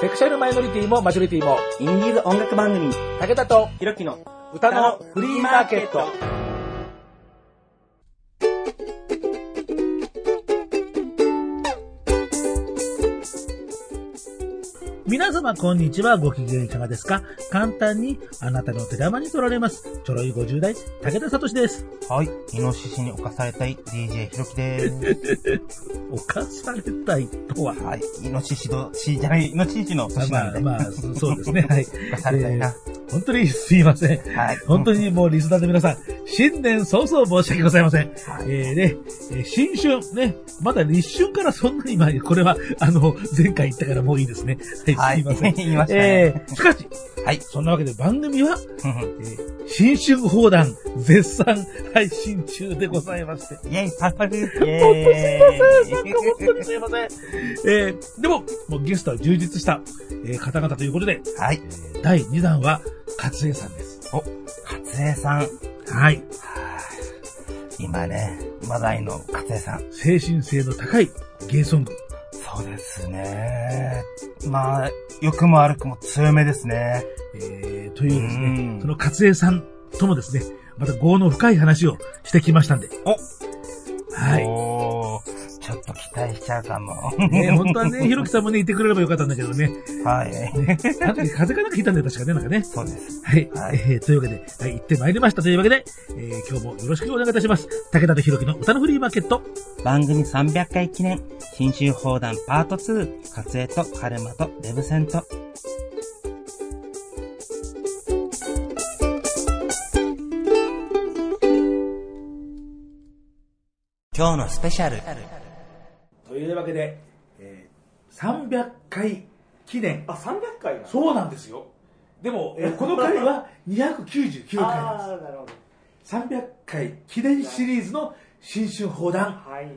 セクシャルマイノリティもマジョリティも、インディーズ音楽番組、武田とひろきの歌のフリーマーケット。皆様こんにちは。ご機嫌いかがですか？簡単にあなたの手玉に取られます。ちょろい50代、武田聡です。はい。イノシシに侵されたい DJ ひろきです。犯されたいとは？はい。イノシシの、シじゃない、イノシシの年なまあんで。まあ、そそうですね。はい。犯されたいな。本当にすいません。はい。本当にもうリスナーの皆さん、新年早々申し訳ございません。はいえーね、えー新春、ね、まだ立春からそんなに前、これは、あの、前回言ったからもういいですね。は、はいいすいません。言いましたねえーしかし、はい。そんなわけで番組は、えー新春放談絶賛配信中でございまして。イェイ、パフパフ。イェ本当すいません。ーイ。本当にすいません。えーでも、もうゲストは充実した、えー方々ということで、はい。えー第2弾は、勝江さんです。お、勝江さん。はい。はい今ね、話題の勝江さん。精神性の高いゲイソング。そうですね。まあ、良くも悪くも強めですね。えー、というですうねん、その勝江さんともですね、また業の深い話をしてきましたんで。おはい。ちょっと期待しちゃうかも。ね、本当はね、ひろきさんもね、いてくれればよかったんだけどね。はい。ね、あの時風かなんか引いたんだよ、確かね、なんかね。そうです。はい。はいえーというわけで、はい、行ってまいりましたというわけで、えー今日もよろしくお願いいたします。武田とひろきの歌のフリーマーケット。番組300回記念、新春放談パート2、活営とカルマとデブセント。今日のスペシャル。というわけで、えー300回記念。あ、300回なそうなんですよ。でも、えーこの回は299回なんです。なるほど。300回記念シリーズの新春放談はい。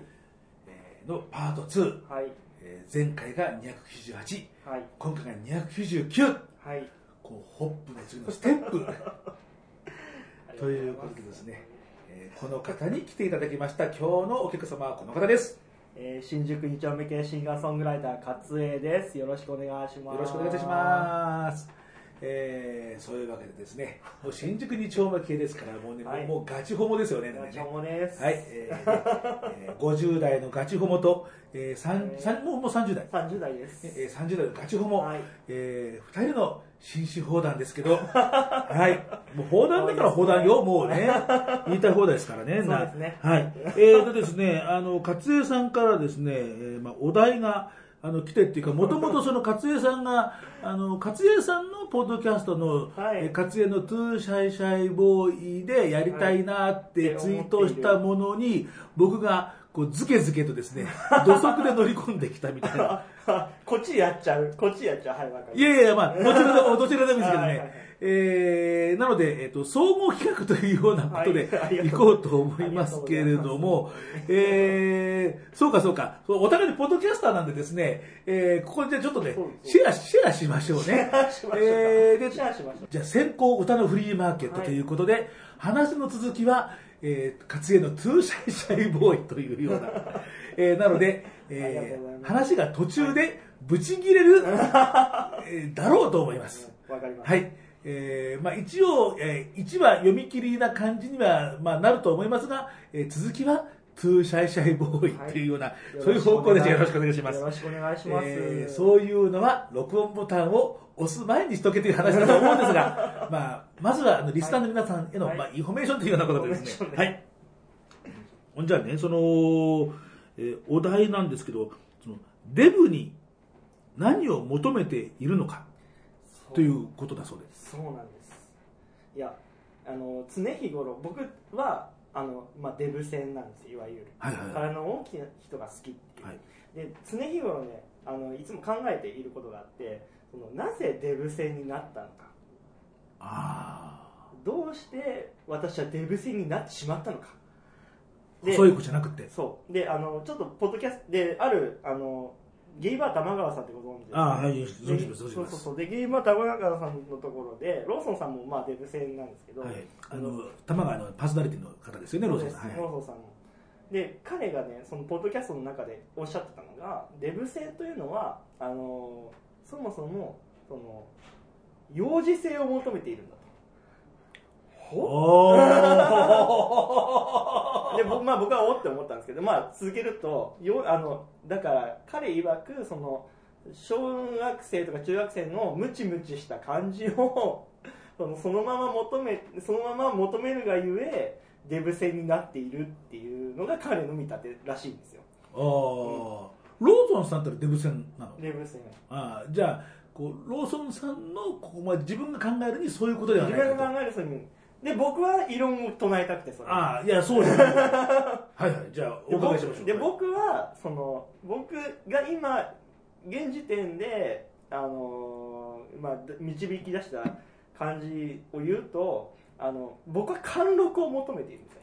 えーのパート2。はい。えー前回が298。はい。今回が299。はい。こう、ホップの次のステップ。ということでですね、えーこの方に来ていただきました今日のお客様はこの方です。えー、新宿2丁目系シンガーソングライター、勝栄です。よろしくお願いします。よろしくお願いいたします。えーそういうわけでですね、もう新宿2丁目系ですから、もうね、はいもうガチホモですよね。ガチョモです。はい、えーえー 50代のガチホモと、えー、三三もうもう30代。30代です。えー、30代のガチホモ、はい。えー、2人の新春放談ですけど、はい、もう放談だから放談よ、もうね、言いたい放題ですからね。そうですね。なはい。えー、でですね、あの、かつ江さんからですね、えーまあ、お題が、あの、来てっていうか、もともとそのかつ江さんが、あの、かつ江さんのポッドキャストの、はい。えーかつ江の Too Shy Shy Boy でやりたいなってツイートしたものに、僕が、こう、ズケズケとですね、土足で乗り込んできたみたいな。こっちやっちゃう。こっちやっちゃう。はい、わかいやいや、まあ、どちらでも、どちらでもいいですけどねはいはいはい。えー、なので、えっ、と、総合企画というようなことで行こうと思いますけれども、えー、そうかそうか、お互いにポッドキャスターなんでですね、えー、ここでじゃあちょっとねシェア、シェアしましょうね。シェアしましょうえー、で、シェアしましょうじゃあ先行歌のフリーマーケットということで、話の続きは、えー、かつ江の Too Shy Shy Boy というような、えー、なので、えー、話が途中でブチ切れる、えーだろうと思います。わかります。はい。えーまあ、一応、えー、1話読み切りな感じには、まあ、なると思いますが、えー続きは、 Too Shy Shy Boy っていうような、そういう方向でよろしくお願いしますよ。ろしくお願いします。えーそういうのは、録音ボタンを押す前にしとけという話だと思うんですが、まあ、まずは、あの、リスナーの皆さんへの、はい。まあ、インフォメーションというようなことでですね。はい。ほんじゃあね、その、えーお題なんですけど、その、デブに何を求めているのか、ということだそうです。そうなんです。いやあの常日頃僕はあの、まあ、デブ戦なんですいわゆる、はいはいはい。体の大きな人が好きっていう、はい。で常日頃ねあのいつも考えていることがあってそのなぜデブ戦になったのかあどうして私はデブ戦になってしまったのかあ。細い子じゃなくて？そうであのちょっとポッドキャストであるあのゲイバー玉川さんってご存知ですかああ、はい、存じます。そうそうそうでゲイバー玉川さんのところでローソンさんもまあデブ戦なんですけど、はい。あの、玉川のパーソナリティの方ですよね、ローソンさん。はいローソンさんもで彼がねそのポッドキャストの中でおっしゃってたのがデブ性というのはあのそもそもその幼児性を求めているんだおと で僕,、まあ、僕はおって思ったんですけど、まあ、続けるとよあのだから彼曰くその小学生とか中学生のムチムチした感じを そのそのまま求めそのまま求めるがゆえデブ戦になっているっていうのが彼の見立てらしいんですよ。あーローソンさんってデブ戦なの？デブ戦あーじゃあこうローソンさんのここまで自分が考えるにそういうことでは自ない。かと分が考えるそにで僕は異論を唱えたくてそれ。ああいやそうじゃないはいはいじゃあおで伺いしましょう。僕で僕はその僕が今現時点で、あのーまあ、導き出した感じを言うとあの僕は貫禄を求めているんですよ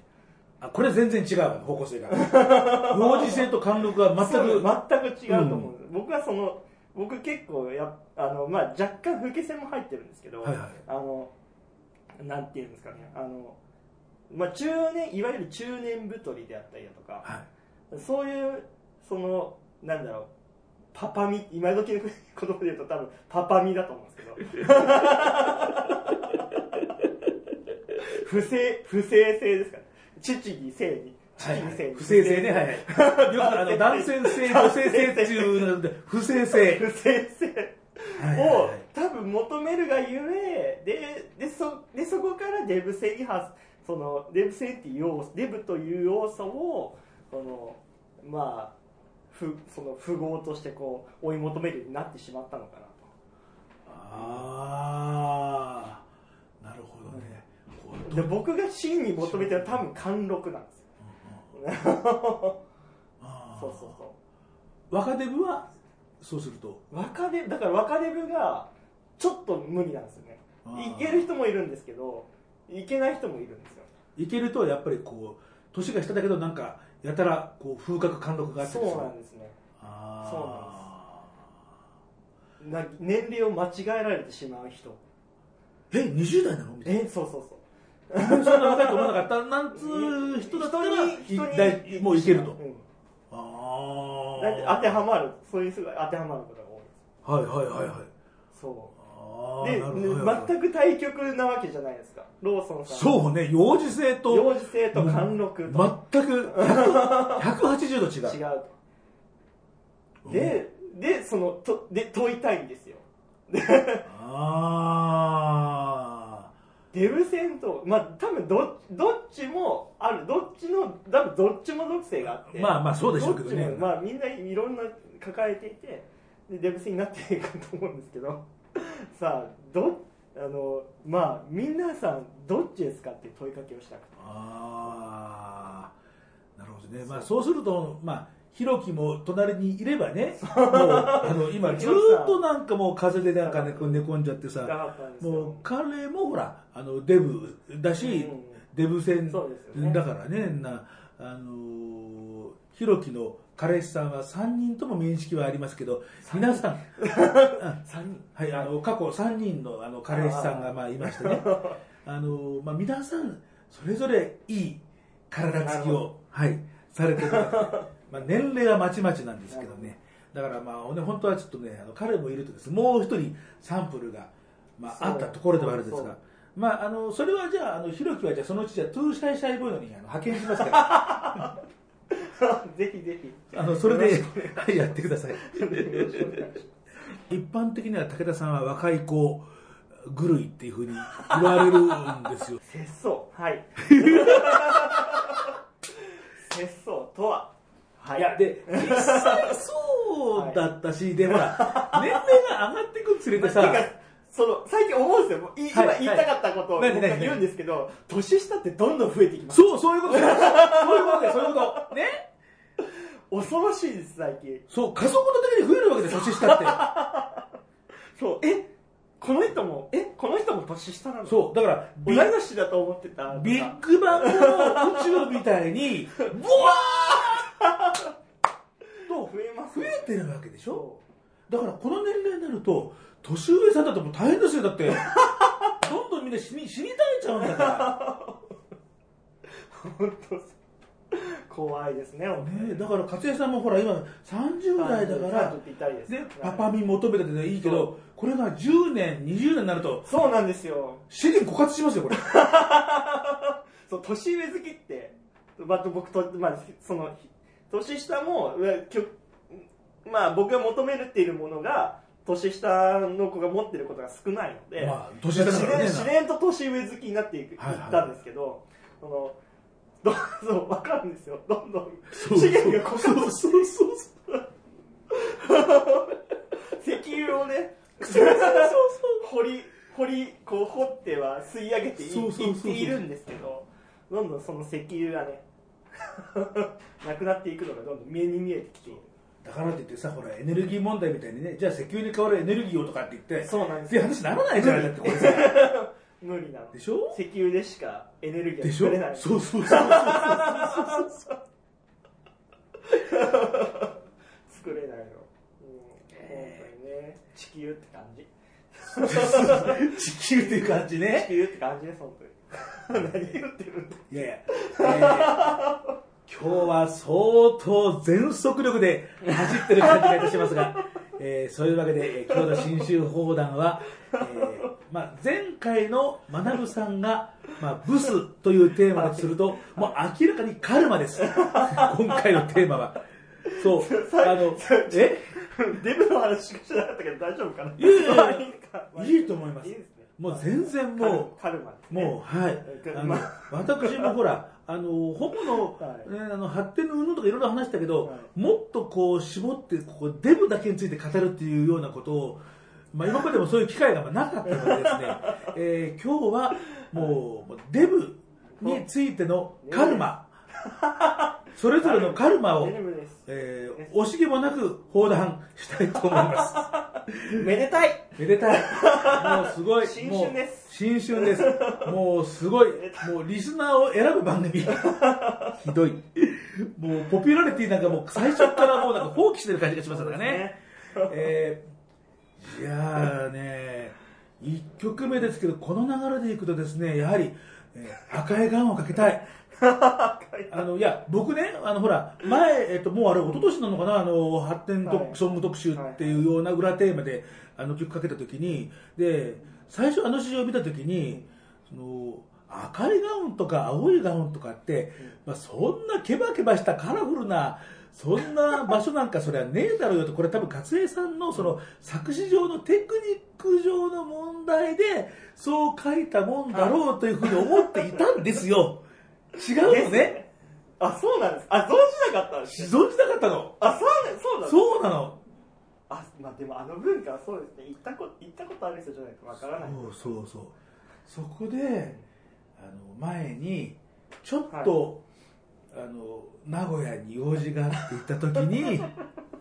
あこれ全然違う方向性が。幼児性と貫禄は全く。全く違うと思う。ん。です、僕はその僕結構やあの、まあ、若干老け線も入ってるんですけど、はいはい。あのなんていうんですかね。あの、まあ、中年いわゆる中年太りであったりだとか、はい。そういうそのなんだろうパパミ今時の言葉で言うと多分パパミだと思うんですけど。不正不正性ですから父に性に。父に性に。不正性ね。はいはい。よくあの 男性性女性性っていうので 不正性。不正性。をはい多分求めるがゆえででそでそこからデブ性に発そのデブ性っていう要素デブという要素をそのまあふその符号としてこう追い求めるようになってしまったのかなと。ああで僕が真に求めてるのは多分貫禄なんですよ。そうそうそ若デブはそうすると？う若デブだから若デブがちょっと無理なんですよね。いける人もいるんですけどいけない人もいるんですよ。いけるとやっぱりこう年が下だけどなんかやたらこう風格貫禄があってそうなんですね。あな年齢を間違えられてしまう人。え20代なの？みたいな。えそうそうそうそんな若いと思わなかった。なんつう人だったらいもういけると、うん。あ当てはまる。そういう人が当てはまることが多いはいはいはいはい。そあうで全く対極なわけじゃないですか。ローソンさんそうね幼児性と幼児性と貫禄と。全く100 180度違う。違うと。ででそのとで問いたいんですよ。あデブ戦とまあ多分どどっちもある。どっちの多分どっちも属性があって。あまあまあそうでしょうけどね。まあみんないろんな抱えていてでデブ戦になっていくと思うんですけど。さあどあのまあ皆さんどっちですかっていう問いかけをしたくて。ああなるほどね。まあそうするとまあひろきも隣にいればねもうあの今ずーっとなんかもう風邪でなんかね寝込んじゃってさもう彼もほらあのデブだし、うん。デブ戦だからねなあのーひろきの彼氏さんは3人とも面識はありますけど皆さん。3人。はい、あの過去3人のあの彼氏さんがまあいましてね。あの、まあ、皆さんそれぞれいい体つきを、はい、されてるまあ年齢はまちまちなんですけどね。だからまあ、ね、本当はちょっとねあの彼もいるとですねもう一人サンプルが、まあ、あったところではあるんですが。まあ、あのそれはじゃああのひろきはじゃあそのうちじゃあ Too Shy Shy Boy のにあの派遣しますから。ぜひぜひ。あのそれではいやってください。一般的には武田さんは若い子狂いっていうふうに言われるんですよ。節操。はい。節操とははい。やで実際そうだったし、でほら年齢が上がっていくにつれてさその最近思うんですよ。い今はい。言いたかったことを僕が言うんですけど年下ってどんどん増えてきます。そうそういうことそういうことそういうこと。ね？恐ろしいです最近。そう加速度的に増えるわけです年下って。そう。え？この人もえ？この人も年下なの？そうだから同ビい年だと思ってた。ビッグバンの宇宙みたいにブワーッ と増えます増えてるわけでしょ？そだからこの年齢になると年上さんだともう大変ですよ。だって どんどんみんな死に死に絶えちゃうんだから。う 本当怖いですねね、だから勝江さんもほら今30代だから30ぴったりです。でパパミ求めてていいけどこれが10年20年になるとそうなんですよ。資源枯渇しますよこれ。そう年上好きって、まあ、僕と、まあ、その年下もまあ僕が求めるっているものが年下の子が持ってることが少ないので、まあ年下ね自然と年上好きになっていく、いはいはい。ったんですけどそのどそう分かるんですよ。どんどんそう資源が枯渇そうそうそう。石油をね掘り掘りこう掘っては吸い上げていっているんですけどどんどんその石油がね なくなっていくのがどんどん目に見えてきている。だからって言ってさほらエネルギー問題みたいにねじゃあ石油に代わるエネルギーをとかって言ってそうなんですよ。って話にならないじゃないだってこれさ。無理なの。でしょ？石油でしかエネルギーでしょ？が作れない。そうそうそうそう 作れないの、うん、本当にね。地球って感じ。地球っていう感じ地ね球って感じです本当に何言ってるいやいや、えー今日は相当全速力で走ってる感じがいたしますが、えーそういうわけで、えー今日の新州砲弾は、えーまあ、前回の学さんが、まあ、ブスというテーマだとすると、もう明らかにカルマです。今回のテーマは。そう。あの、え？デブの話しかしてなかったけど大丈夫かな？いいやいやいいと思いますいいもう全然もう、カルマね。もう、はい。あのま私もほら、あの、ホモの、はい。ね、あの発展の云々とかいろいろ話したけど、はい。もっとこう絞って、ここデブだけについて語るっていうようなことを、まあ今までもそういう機会がまあなかったのでですね、えー今日はもうデブについてのカルマ、それぞれのカルマを、えー惜しげもなく放談したいと思います。めでたいめでたい。もうすごい。新春ですもう新春です。もうすごい。もうリスナーを選ぶ番組。ひどい。もうポピュラリティなんかもう最初からもうなんか放棄してる感じがしますからね。えー、いやーね、一曲目ですけど、この流れでいくとですね、やはり、えー赤いガンをかけたい。あの、いや、僕ね、あの、ほら、前、えっと、もうあれ、一昨年なのかな、あの、発展とはいソング特集っていうような裏テーマで、あの、曲かけた時に、で、最初あの詩を見た時に、その、赤いガウンとか青いガウンとかって、まあ、そんなケバケバしたカラフルな、そんな場所なんかそれはねえだろうよと、これ多分勝江さんのその作詞上のテクニック上の問題で、そう書いたもんだろうというふうに思っていたんですよ。違うのね。あそうなんです。あ存じなかったんですね。存じなかったの。あそうねそうなんです。そうなの。あまあでもあの文化はそうですね。行ったこと行ったことある人じゃないとわからない。そうそうそう。そこで、あの、前に、ちょっと、あの、名古屋に用事があって行った時に、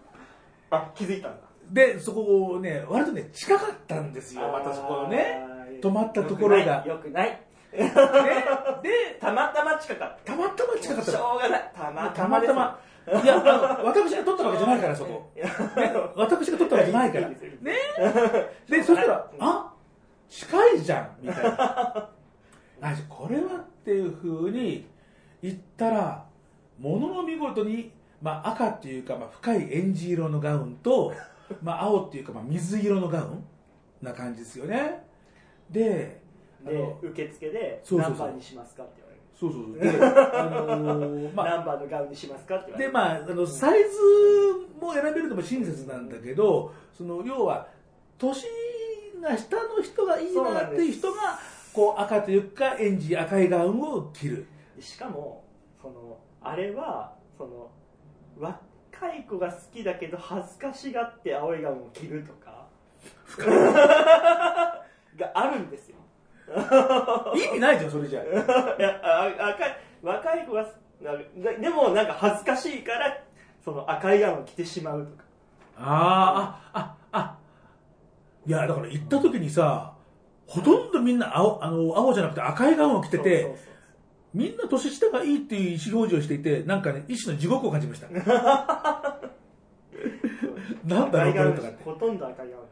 あ気づいたんだ。で、そこをね、割とね、近かったんですよ、またそこのね。泊まったところが。よくないで、でたまたま近かったたまたま近かったしの。ょうがないたまたたまですまたま。いや、あの、私が撮ったわけじゃないから、そこ。私が撮ったわけじゃないから。ねでそしたらう、んあ近いじゃんみたいな。あ、これはっていう風に言ったら、ものの見事に、まあ赤っていうか、まあ深いエンジ色のガウンと、まあ青っていうか、まあ水色のガウンな感じですよね。で、あでの、受付で何番にしますかって言われる。そうそうそう。で、あのー まあ、何番のガウンにしますかって言われで、るまあ、あの、サイズも選べるのも親切なんだけど、その、要は、年が下の人がいいなっていう人が、こう、赤というか、エンジ赤いガウンを着る。しかもそのあれはその若い子が好きだけど恥ずかしがって青いガウンを着るとか。があるんですよ意味ないじゃん、それじゃ あ。いやあ赤い若い子がなでもなんか恥ずかしいからその赤いガウンを着てしまうとかあーあ、あ、あ。いや、だから行った時にさ、ほとんどみんな青、あの、青じゃなくて赤いガウンを着てて、そうそうみんな年下がいいっていう意思表示をしていて、なんかね、一種の地獄を感じました。そ うなんだろうこれとかってほとんど赤いガウン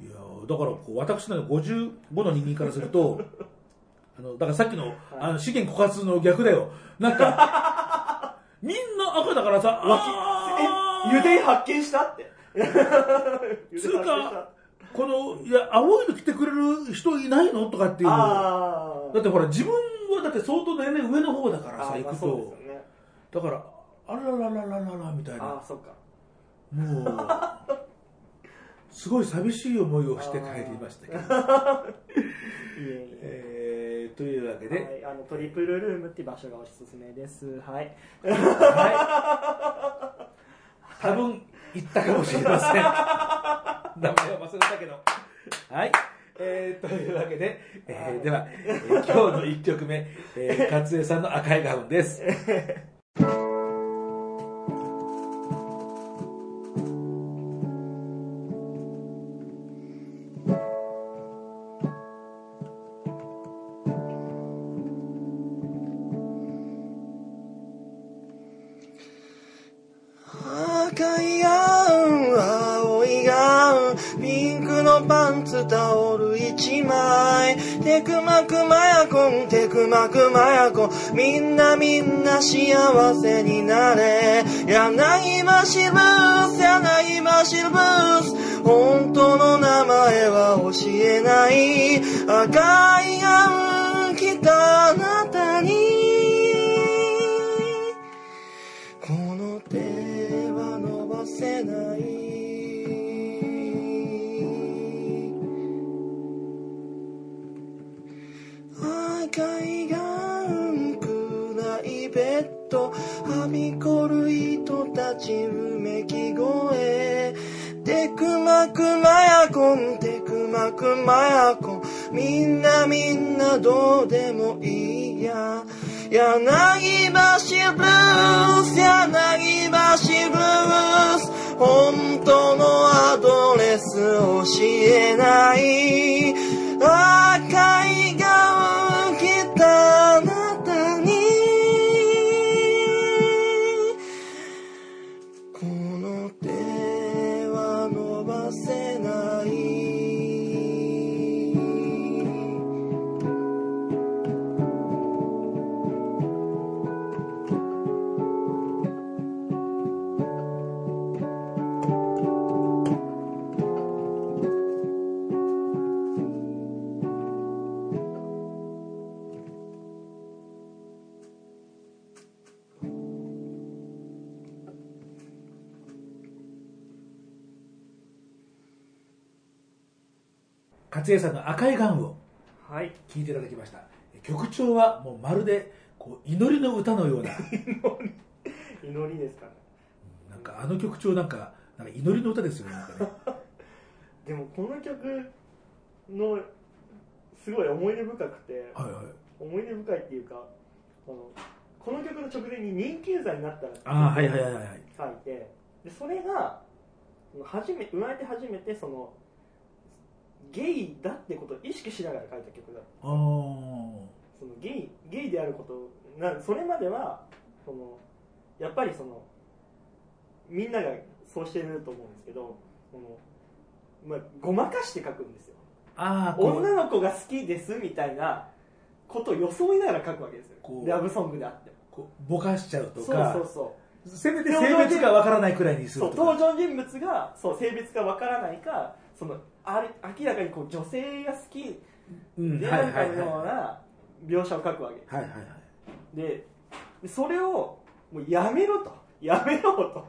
いやーだからこう私の55の人間からすると あのだからさっきのあの資源枯渇の逆だよなんか みんな赤だからさ、わあえ、油田発見した？って。つうか、この、いや、青いの着てくれる人いないの？とかっていう。だ。ってほら、自分はだって相当年齢上の方だからさ、行くと。ね。だから、あららららららみたいあなあ、。そっか。もう、すごい寂しい思いをして帰りましたけど。いえというわけで、はい、あのトリプルルームっていう場所がおすすめです。はい。はい。多分、行ったかもしれません。名前は忘れたけど。はい。えー、というわけで、えー、では、えー今日の1曲目、えー、勝江さんの赤いガウンです。のパンツ、タオル一枚。テクマクマヤコン、テクマクマヤコン、みんなみんな幸せになれ。柳橋ブース、柳橋ブース、本当の名前は教えない。赤いガウン、着たな。赤いガウン暗いベッドはびこる人たちうめき声。テクマクマヤコンテクマクマヤコンみんなみんなどうでもいいや。柳橋ブルース柳橋ブルース。本当のアドレス教えない。赤い勝江さんの赤いガウンをはい。聴いていただきました。曲調はもうまるで、こう、祈りの歌のような、祈りですかね。なんかあの曲調なんか、なんか祈りの歌ですよね。でもこの曲のすごい思い出深くて、はいはい。思い出深いっていうか、あのこの曲の直前に人気ユーザーになったらああ、はいはいはいはい。書いて、でそれが初め生まれて初めてそのゲイだってことを意識しながら書いた曲だ。ああ。そのゲイゲイであることなそれまではそのやっぱりそのみんながそうしてると思うんですけどその、まあ、ごまかして書くんですよ。あ女の子が好きですみたいなことを装いながら書くわけですよ。ラブソングであっても。こうぼかしちゃうとそうかそう。そせめて性別がわからないくらいにするとか。登場人物がそう性別がわからないかそのあれ明らかにこう女性が好きうん。ではいはいはいあるかのような描写を書くわけ。いはいはい。ででそれをもうやめろと。やめろと。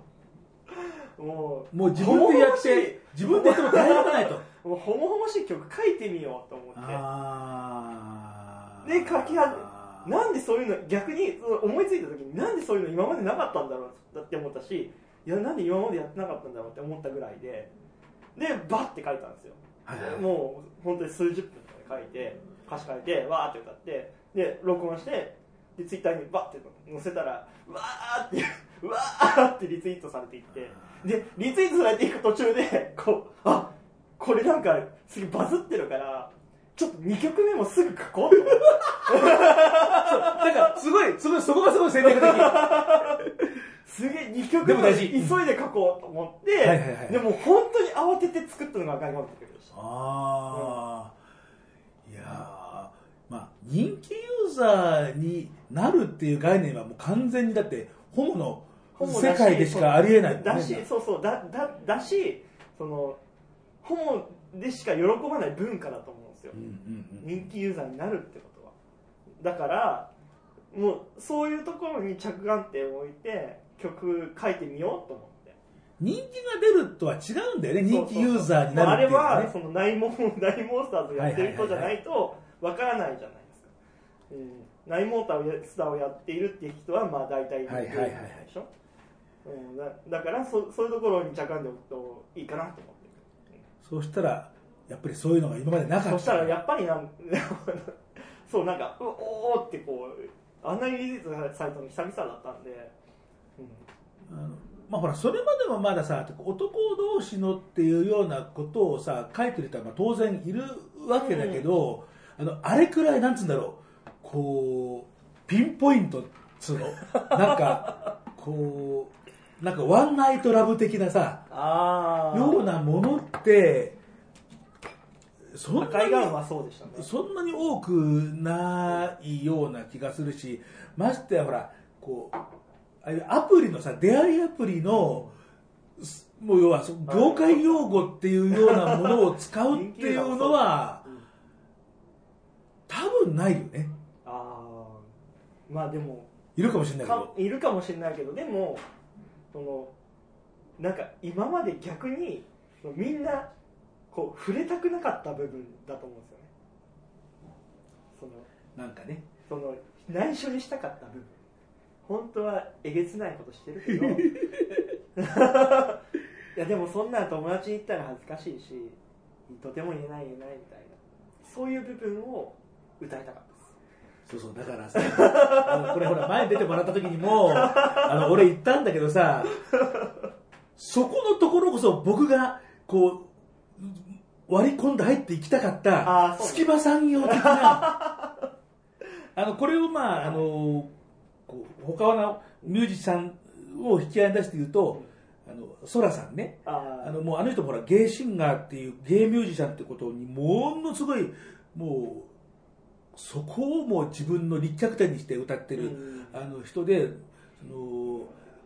もうもう自分でやって自分でやっても大変がないと。もうほもほもしい曲書いてみようと思って。ああで書き始めなんでそういうの逆にその思いついた時になんでそういうの今までなかったんだろうって思ったしいやなんで今までやってなかったんだろうって思ったぐらいででバッて書いたんですよ。はいはいもう本当に数十分とかで書いて歌詞書いてわーって歌ってで録音してでツイッターにバッて載せたらうわーってうわーってリツイートされていって。でリツイートされていく途中でこうあこれなんかすげえバズってるからちょっと2曲目もすぐ書こうと思って。なんかすごいすごいそこがすごい戦略的すげえ2曲でも大事。急いで書こうと思って、はいはいはいでも本当に慌てて作ったのが赤いマンって曲でしたああ、いやーまあ人気ユーザーになるっていう概念はもう完全にだってホモの世界でしかありえないだしそうそうだだだしそのホモでしか喜ばない文化だと思うんですよ。うんうんうん。人気ユーザーになるってことは。だからもうそういうところに着眼点を置いて曲書いてみようと思って。人気が出るとは違うんだよね人気ユーザーになるっていうね。あれはそのナイモンナイモンスターズをやってる人じゃないとわからないじゃないですか、うんナイモンタースターをやっているっていう人はまあ大体はいはいはいはい。でしょ、うん、だだからそそういうところに着眼点を置くといいかなと思ってそうしたらやっぱりそういうのが今までなかった。そしたらやっぱりなん そうなんかうおーってこうあんなにリリースされたの久々だったんで、うんあのまあほらそれまでもまださ男同士のっていうようなことをさ書いてる人はまあ当然いるわけだけど、あのあれくらいなんつうんだろう。こうピンポイントっつうの。なんかこうなんかワンナイトラブ的なさああようなものってそんなにそんなに多くないような気がするしましてやほらこうアプリのさ出会いアプリのすもう要はそ業界用語っていうようなものを使うっていうのはう。ん多分ないよね。ああまあでもいるかもしれないけかどいるかもしれないけどでもそのなんか今まで逆にみんなこう触れたくなかった部分だと思うんですよね。そのなんかね。その内緒にしたかった部分本当はえげつないことしてるけど。いやでもそんなん友達に言ったら恥ずかしいしとても言えない言えないみたいな。そういう部分を歌いたかったです。そうそうだからさ あのこれほら前に出てもらった時にも あの俺言ったんだけどさそこのところこそ僕がこう割り込んで入っていきたかった隙間産業的な。あのこれをまああのこう他のミュージシャンを引き合いに出して言うとあのソラさんね。ああのもうあの人もほらゲイシンガーっていうゲイミュージシャンってことにものすごいもうそこをもう自分の立脚点にして歌ってる、うん。あの人でその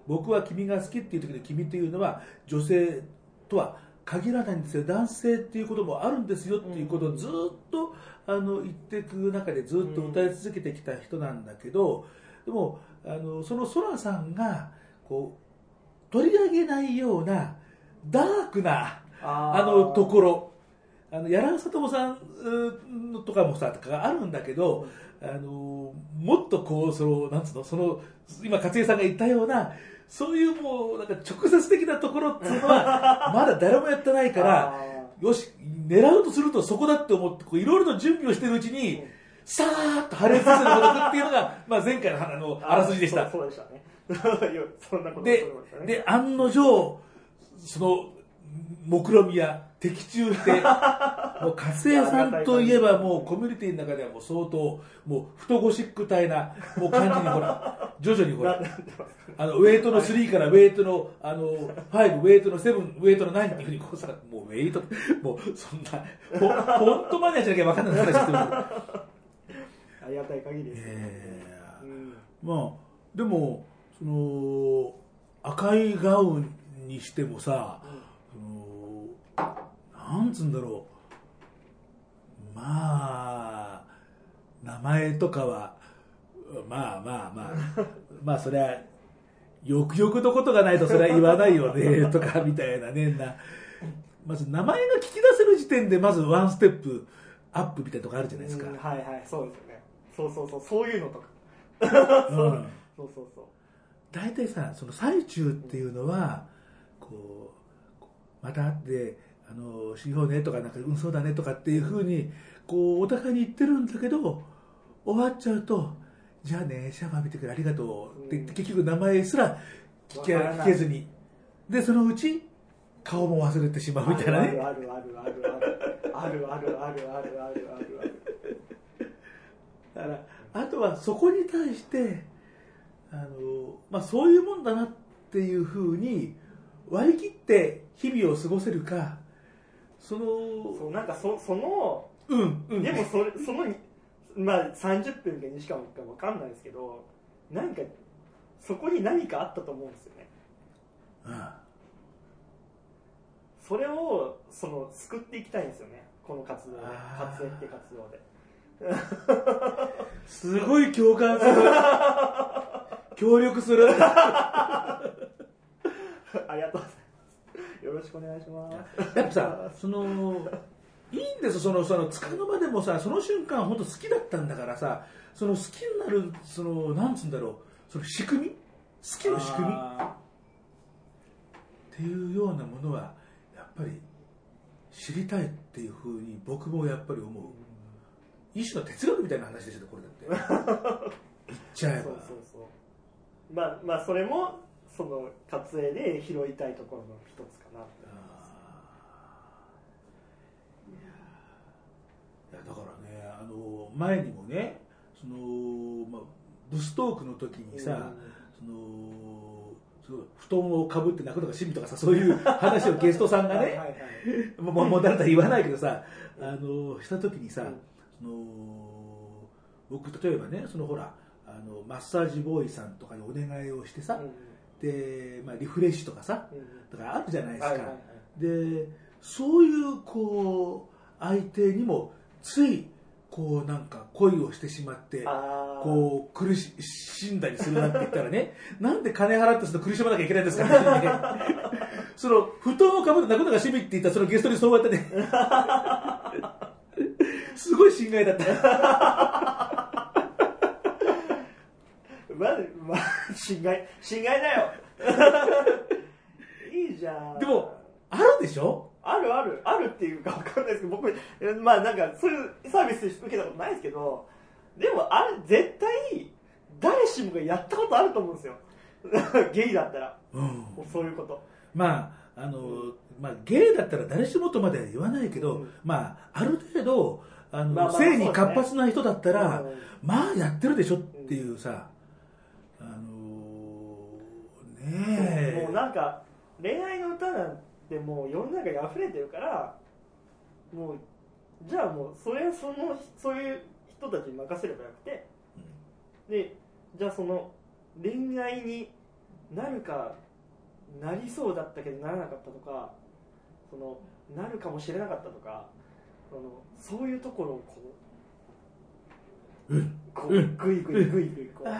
僕は君が好きっていう時の君っていうのは女性とは限らないんですよ。男性っていうこともあるんですよっていうことをずっとあの言っていく中でずっと歌い続けてきた人なんだけどでもあのそのソラさんがこう取り上げないようなダークなああのところ。あの柳里友さんうのとかもさとかがあるんだけど、あのもっとこうそのなんつうのその今勝江さんが言ったようなそういうもうなんか直接的なところっていうのは まだ誰もやってないからよし狙うとするとそこだって思ってこういろいろと準備をしてるうちにさーっと破裂させるほどっていうのが、まあ、前回のあのあらすじでした。そうでしたねそんなことでねで案の定その目論見や的中してもう勝さんといえばもうコミュニティの中ではもう相当もう太ゴシック体なもう感じにほら徐々にほらあのウェイトの3からウェイトのあの5ウェイトの7ウェイトの9っていうふうにこうさもうウェイトもうそんなほ本当マニアじゃなきゃ分かんない話してるありがたい限りです、えーうん。まあでもその赤いガウンにしてもさ、そのなんつうんだろう。まあ名前とかはまあまあまあ まあそりゃよくよくのことがないとそれは言わないよねとかみたいなねな。まず名前が聞き出せる時点でまずワンステップアップみたいなとこあるじゃないですか、うんはいはいそうですよねそうそうそうそういうのとか。うん。そうそうそう。大体さその最中っていうのはこうまた会ってあのしようねとかなんかうんそうだねとかっていうふうにこうお互いに言ってるんだけど終わっちゃうとじゃあねシャワー浴びてくれありがとうって言って結局名前すら聞け聞けずに。でそのうち顔も忘れてしまうみたいなね。あるあるあるあるある。あるあるあるあるあるあるあるだからあとはそこに対してあの、まあ、そういうもんだなっていうふうに割り切って日々を過ごせるかそのそうなんかそそのうんうん。でもそれそのまあ30分か2時間か分かんないですけどなんかそこに何かあったと思うんですよね。うんそれをその救っていきたいんですよね。この活動で。活動って活動ですごい共感する。協力する。ありがとうございます。よろしくお願いします。やっぱさそのいいんですよ。そのそのつかの間でもさその瞬間本当好きだったんだからさその好きになるそのなんつうんだろう。その仕組み？好きの仕組み？っあていうようなものはやっぱり知りたいっていうふうに僕もやっぱり思う一種の哲学みたいな話でしょこれだって。言っちゃーそうえばそうそう。まあまあそれもその活営で拾いたいところの一つかなって。いやだからねあの前にもねその、まあ、ブストークの時にさ、そのその布団をかぶって泣くのが趣味とかさそういう話をゲストさんがねはいもう誰だ言わないけどさあのした時にさ、うんその僕例えばねそのほらあのマッサージボーイさんとかにお願いをしてさ、で、まあ、リフレッシュとかさうん。うんだからあるじゃないですか、はいはいはい。でそういうこう相手にもついこうなんか恋をしてしまってこう苦しんだりするなんて言ったらね なんで金払ってその苦しまなきゃいけないんですかね。その布団をかぶって泣くのが趣味って言ったそのゲストにそうやってねすごい心外だった まあ、まあ、侵害、侵害だよ。いいじゃん。でも、あるでしょ？あるある、あるっていうかわかんないですけど、僕、えまあなんかそういうサービス受けたことないですけど、でもあれ、絶対、誰しもがやったことあると思うんですよ。ゲイだったら、うんそういうこと。まああの、まあ、ゲイだったら誰しもとまでは言わないけど、うんまあある程度あの、まあまあ性に活発な人だったら、うんまあやってるでしょっていうさ、あのねえ。もうなんか、恋愛の歌なんてもう世の中に溢れてるから、もう、じゃあもう、それ、その、そういう人たちに任せればよくて、で、じゃあその、恋愛になるか、なりそうだったけどならなかったとか、その、なるかもしれなかったとか、そのそういうところをこう、うん。こううんぐいぐいぐいぐいこう、な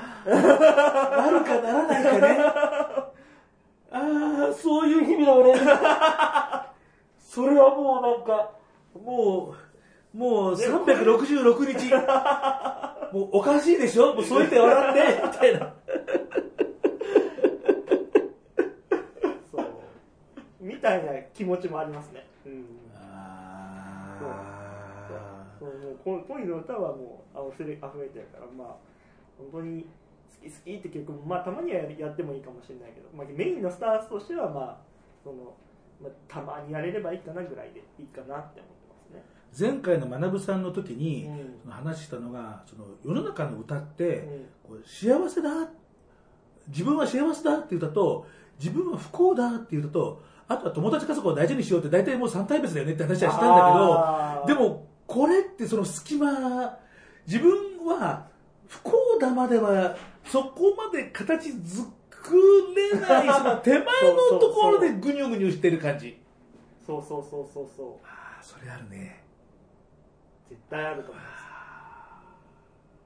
るかならないかね。ああそういう日々だ俺 それはもうなんかもうもう366日。もうおかしいでしょ？もうそう言って笑って。みたいな。そう。みたいな気持ちもありますね。うんあそうもうこ恋の歌はもう溢れ溢れてるからまあ本当に好き好きって曲もまあたまにはやってもいいかもしれないけど、まあ、メインのスタートとしてはまあその、まあ、たまにやれればいいかなぐらいでいいかなって思ってますね。前回の学さんの時に、うん。その話したのがその世の中の歌って、うん。こう幸せだ自分は幸せだっていう歌と自分は不幸だっていう歌とあとは友達家族を大事にしようって大体もう3体別だよねって話はしたんだけどでもこれってその隙間自分は不幸だまではそこまで形作れないその手前のところでぐにゅぐにゅしてる感じ。そうそうそうそうそうああそれあるね。絶対あると思います。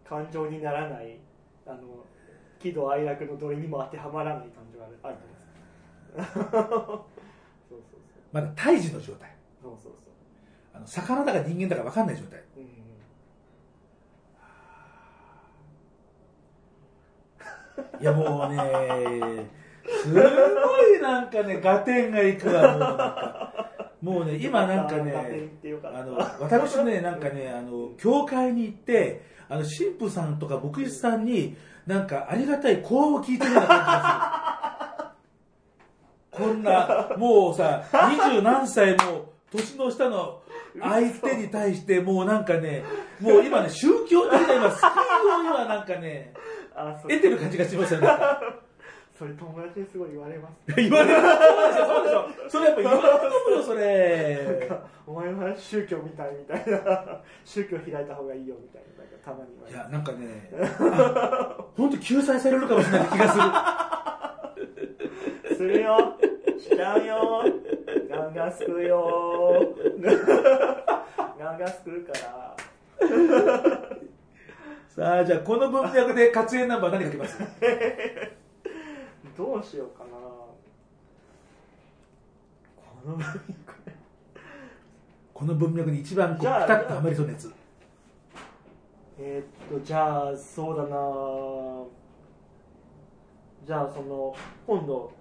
感情にならないあの喜怒哀楽のどれにも当てはまらない感情があるあると思いますそうそうまだ胎児の状態。そうそうそう。そうあの魚だか人間だか分かんない状態。うんうんいやもうね、すごいなんかね、合点がいくわ、もうね、今なんかね、あの、私ね、なんかね、あの、教会に行って、あの、神父さんとか牧師さんに、なんかありがたい講話を聞いてるような感じがする。こんな、もうさ、二十何歳も、年の下の相手に対して、もうなんかね、もう今ね、宗教的な今、スキルを今なんかね、あそう得てる感じがしますよね。それ友達にすごい言われます 言われる。そうでしょ、そうでしょ。それやっぱ言われると思うよ、それ。お前は宗教みたいみたいな宗教開いた方がいいよみたいななんかたまに言われいや、なんかね、本当救済されるかもしれない気がする。するよ。しちゃうよ。ガンガン救うよ。ガンガン救うから。さあ、じゃあこの文脈で活演ナンバー何書きますどうしようかな。この文脈。この文脈に一番こうピタッとはまりそうなやつ。えーっとじゃあそうだな。じゃあその今度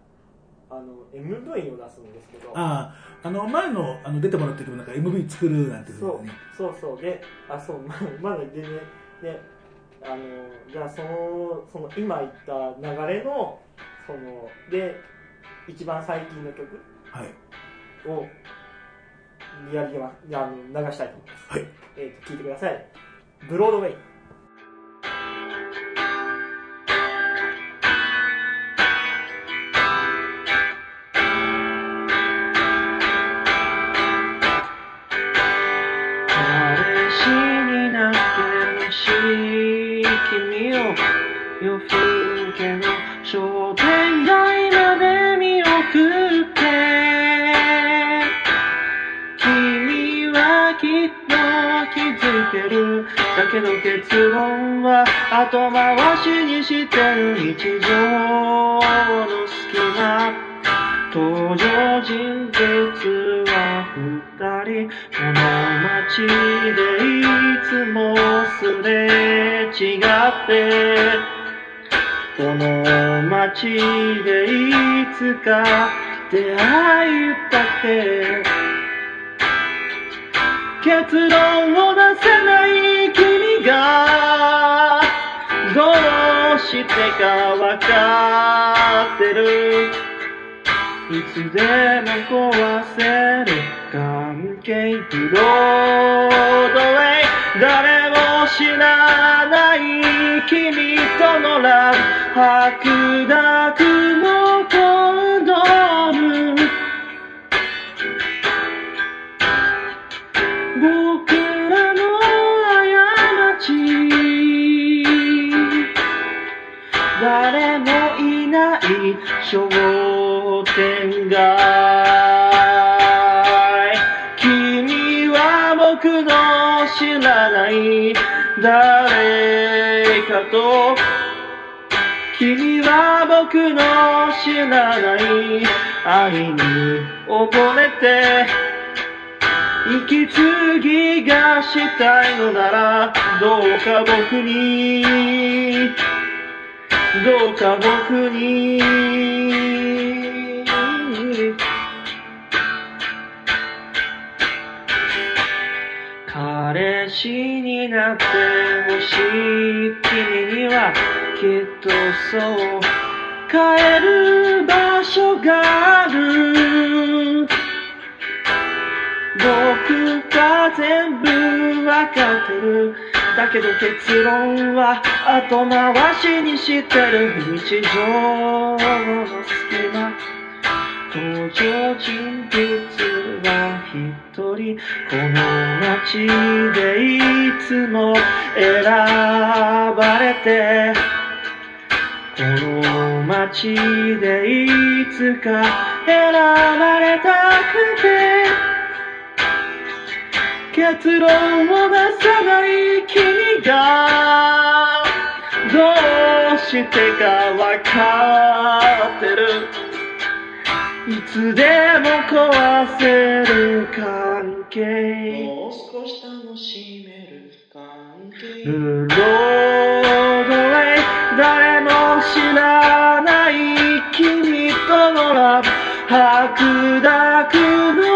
あの MV を出すんですけどああ、あの、前のあの出てもらった時もなんか MV 作るなんていうそう。そうそうであそうままだ全然であのじゃあそのその今言った流れのそので一番最近の曲はい。をやりまあの流したいと思います、はい。えーと聞いてくださいブロードウェイけど結論は後回しにしてる日常の隙間登場人物は二人。この街でいつもすれ違って。この街でいつか出会いたって。結論を出せないしてかわかってる。いつでも壊せる関係ブロードウェイ誰も知らない君とのラブ白濁の商店街。君は僕の知らない。誰かと君は僕の知らない。愛に溺れて息継ぎがしたいのならどうか僕に。どうか僕に。彼氏になってほしい君にはきっとそう帰る場所がある。僕が全部わかってる。だけど結論は後回しにしてる。日常の隙間登場人物は一人。この街でいつも選ばれてこの街でいつか選ばれたくて。結論を出さない君がどうしてかわかってる。いつでも壊せる関係。もう少し楽しめる関係ブロードウェイ誰も知らない君とのラブ。白濁の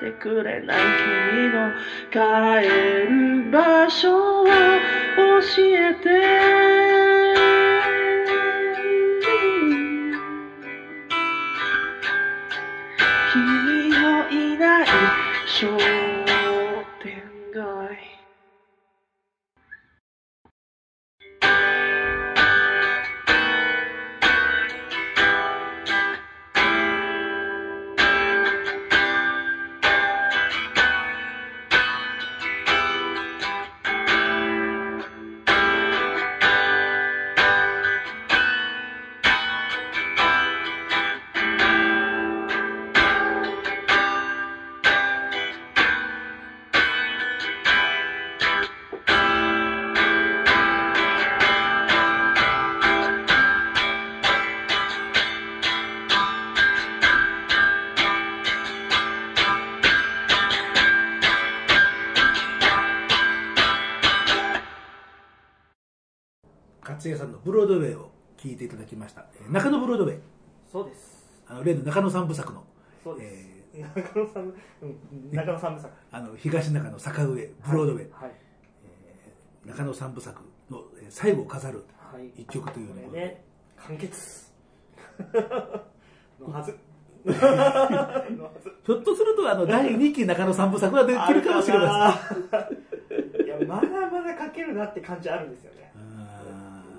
てくれない君の帰る場所を教えて。君のいないそうです。あの例の中野三部作の、そうです、え中野さん、うん、中野さん部作。あの東中野坂上ブロードウェイ、はい中野三部作のえー最後を飾るはい。一曲というようなこことで、れね完結。のはず。のはず。ひょっとするとあの第2期中野三部作ができるかもしれません。いやまだまだ書けるなって感じあるんですよね、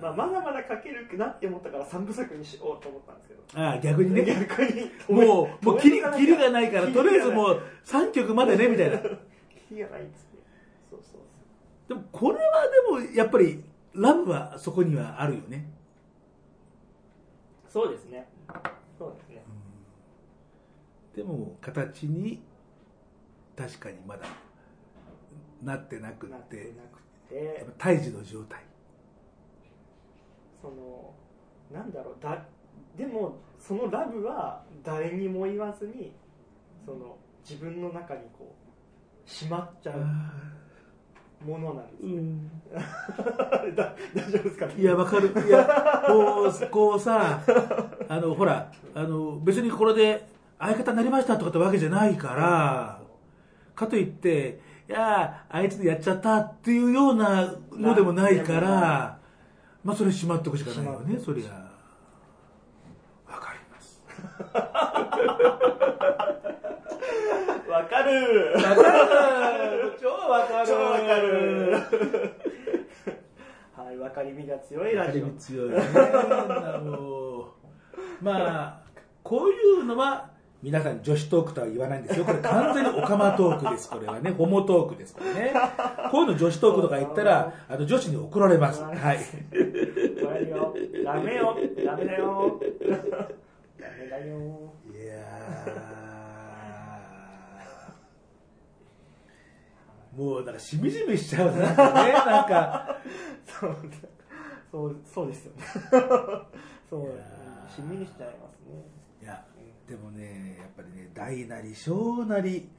まあ、まだまだ書けるなって思ったから3部作にしようと思ったんですけど。ああ逆にね。逆にもうもう切り切りがないからとりあえずもうう3曲までねみたいな。切りがないんですね。そうそうそう。でもこれはでもやっぱりラブはそこにはあるよね。そうですね。そうですね。でも形に確かにまだなってなくっなっててなくて。胎児の状態そのなんだろうだでもそのラブは誰にも言わずにその自分の中にこうしまっちゃうものなんですね、だ大丈夫ですか？ねいやわかる。いやこう こうさあのほらあの別にこれで相方になりましたとかってわけじゃないからかといっていやあいつでやっちゃったっていうようなのでもないからまあそれしまっておくしかないよねそりゃ。わかります。わかる。わかる。超わかる。超わかる。はい分かりみが強いラジオ。強いねまあこういうのは皆さん女子トークとは言わないんですよ。これ完全にオカマトークです。これはね。ホモトークですこれね。こういうの女子トークとか言ったらあの女子に怒られます。はい。ダメよ。ダメだよ。ダメだよ。いやー。もうなんかしみじみしちゃうねな。んかね。なんか。そうそうそうですよね。そう。しんみりしちゃいますでもねやっぱりね大なり小なり。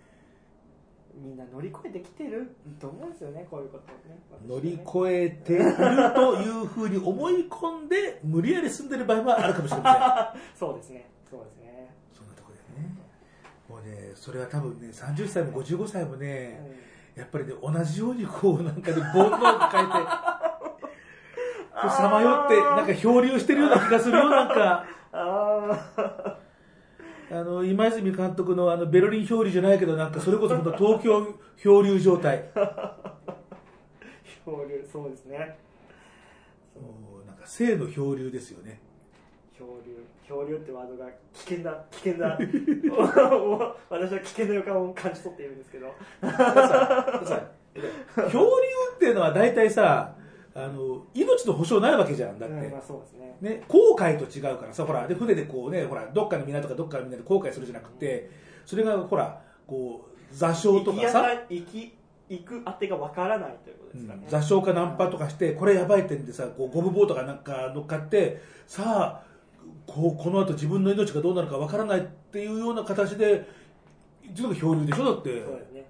みんな乗り越えてきてると思うんですよねこういうことをね。乗り越えているというふうに思い込んで無理やり住んでる場合もあるかもしれません。そうですねそうですね、そんなところでね。もうねそれは多分ね30歳も55歳もねやっぱりね同じようにこうなんかね煩悩を抱えてこうさまよってなんか漂流してるような気がするよなんか。あああの今泉監督のあのベルリン漂流じゃないけどなんかそれこそ本当東京漂流状態。漂流そうですね。もうなんか性の漂流ですよね。漂流漂流ってワードが危険な危険な 私は危険な予感を感じ取っているんですけど。さ漂流っていうのは大体さあの命の保証ないわけじゃんだって、うんまあそうですね。ね、航海と違うからさほらで船でこうねほらどっかの港かどっかの港で航海するじゃなくてそれがほらこう座礁とかさ、行き行く当てがわからないということですかね、座礁かナンパとかしてこれやばいってんでさこうゴムボートかなんか乗っかってさあこうこの後自分の命がどうなるかわからないっていうような形で一応漂流でしょだって。そうですね。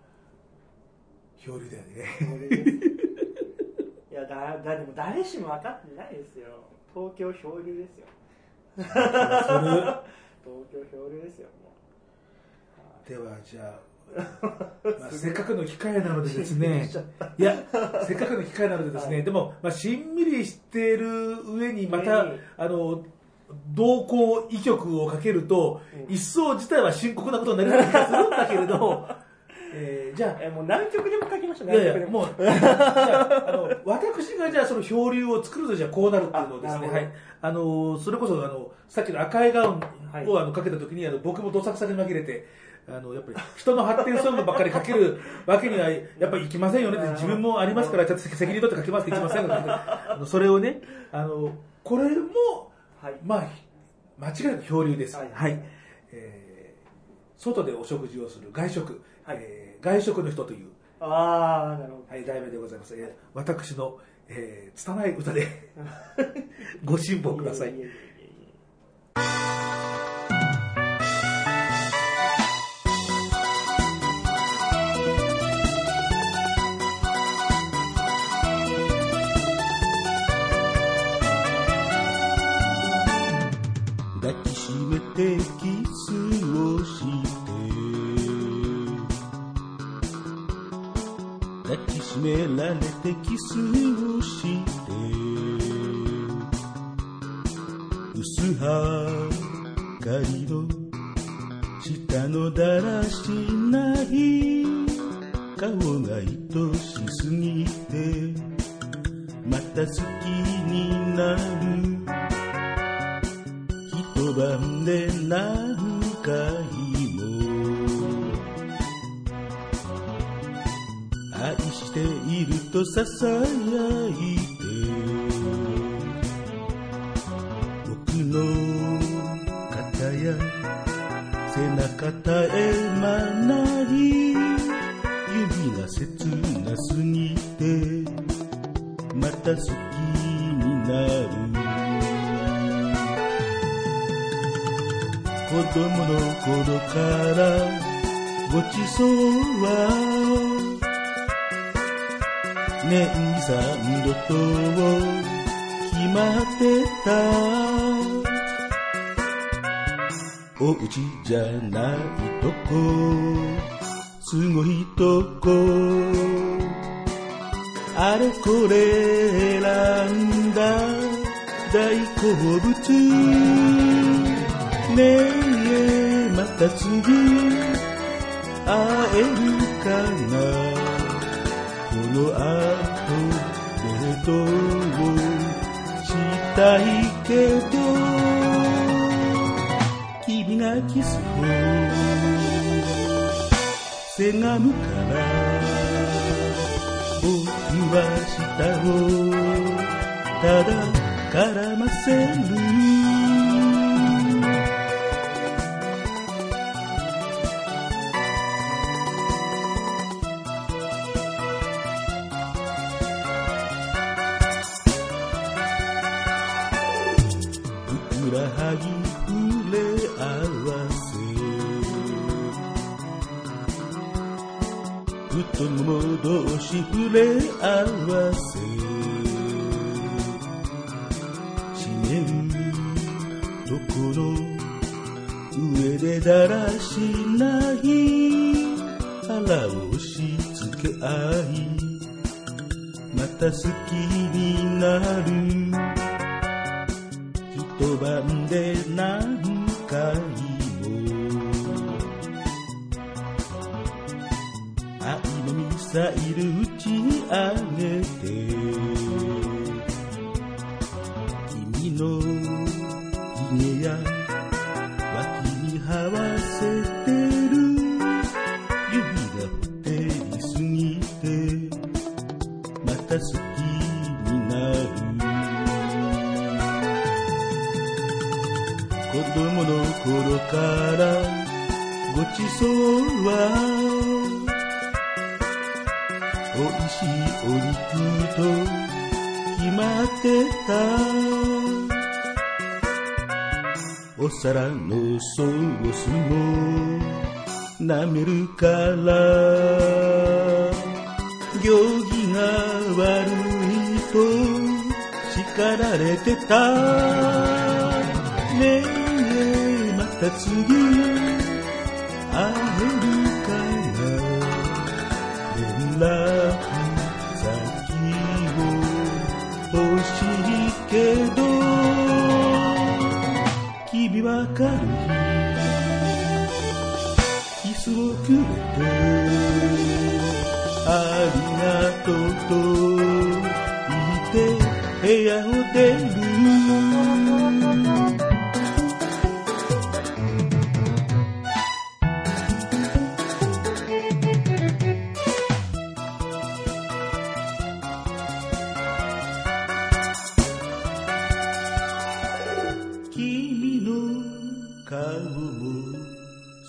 漂流だよね漂流ですいやだだでも誰しも分かってないですよ。東京漂流ですよ。東京漂流ですよもう。ではじゃあ、まあ、せっかくの機会なのでですね、いや、せっかくの機会なのでですね、はい。でも、まあ、しんみりしている上に、またあの、同行医局をかけると、うん一層自体は深刻なことになる気がするんだけれど、えーじゃあ、えもう何曲でも書きましたいやいや、も。う、じゃあ、あの、私がじゃあその漂流を作るとじゃあこうなるっていうのをですね、はい。あの、それこそ、あの、さっきの赤いガウンはい。をあのかけた時に、あの、僕もどさくさに紛れて、あの、やっぱり人の発展ソングばっかりかける わけには、やっぱりいきませんよねって自分もありますから、ちょっと責任取ってかけますっていきませんあのそれをね、あの、これも、はい。まあ、間違いなく漂流です。ははいい。えー外でお食事をする外食、はい。えー外食の人という、ああなるほどはい、題名でございます。えー私の、えー、拙い歌で ご辛抱ください。えええええ抱られてキスをして薄はかりの下のだらしない顔が愛しすぎてまた好きになる。一晩でとささやいて僕の肩や背中絶え間ない指が切なすぎてまた好きになる。子供の頃からごちそうは年三度と決まってた。お家じゃないとこ。すごいとこ。あれこれ選んだ。大好物。ねえまた次。会えるかな。の後デートをしたいけど君がキスをせがむから僕は舌をただ絡ませる。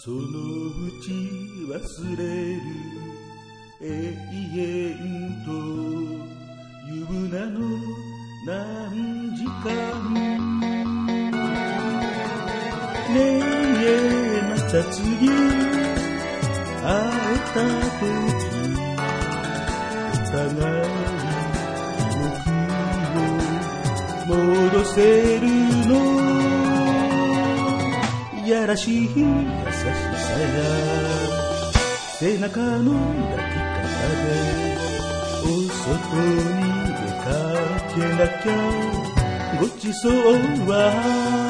そのうち忘れる永遠と湯船の何時間。ねえまた次会えた時お互い僕を戻せるらしい優しさや。背中の抱き方でお外に出かけなきゃ。ごちそうは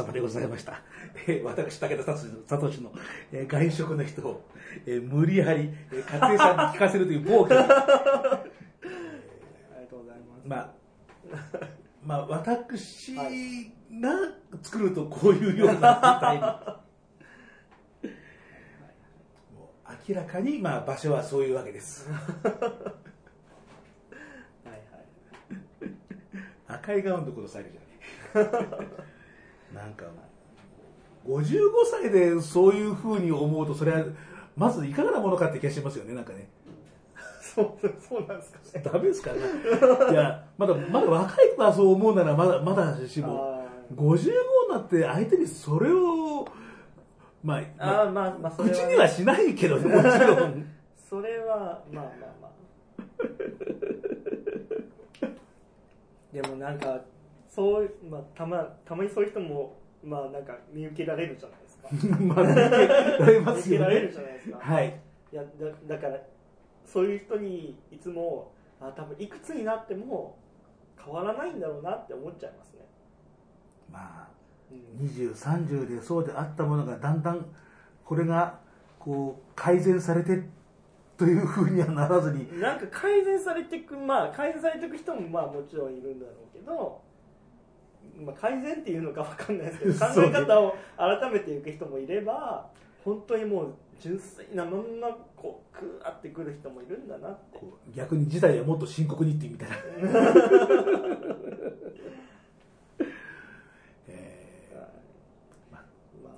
様でございました。えー私、武田聡の、えー外食の人を、えー無理やり、えー、勝江さんに聞かせるという暴挙。ありがとうございます。まあ、まあ、私が作るとこういうような舞台に。もう明らかに、まあ、場所はそういうわけです。はいはい。赤いガウンとこのスタイルじゃない。なんか、55歳でそういうふうに思うと、それは、まずいかがなものかって気がしますよね、なんかね。そう、そうなんですかね。ダメですかね。いや、まだ、まだ若い子がそう思うなら、まだ、まだしも、あ55になって相手にそれを、まあ、ーまあまあ、まあ、それは、口にはしないけどね、もちろん。それは、まあまあまあ。でもなんか、そう、まあ、たま、たまにそういう人も、まあなんか見受けられるじゃないですか。まあ、見受けられま見すよ受けられるね。じゃないですか。はい。いやだだからそういう人にいつもあ多分いくつになっても変わらないんだろうなって思っちゃいますね、まあ、うん20、30でそうであったものが、だんだん、これが、こう、改善されて、というふうにはならずに、なんか改善されていくまあ改善されていく人もまあもちろんいるんだろうけど、まあ、改善っていうのかわかんないですけど 考え方を改めていく人もいれば本当にもう純粋なまんまこうグーってくる人もいるんだなって逆に事態はもっと深刻にっていうみたいな。えまあまあ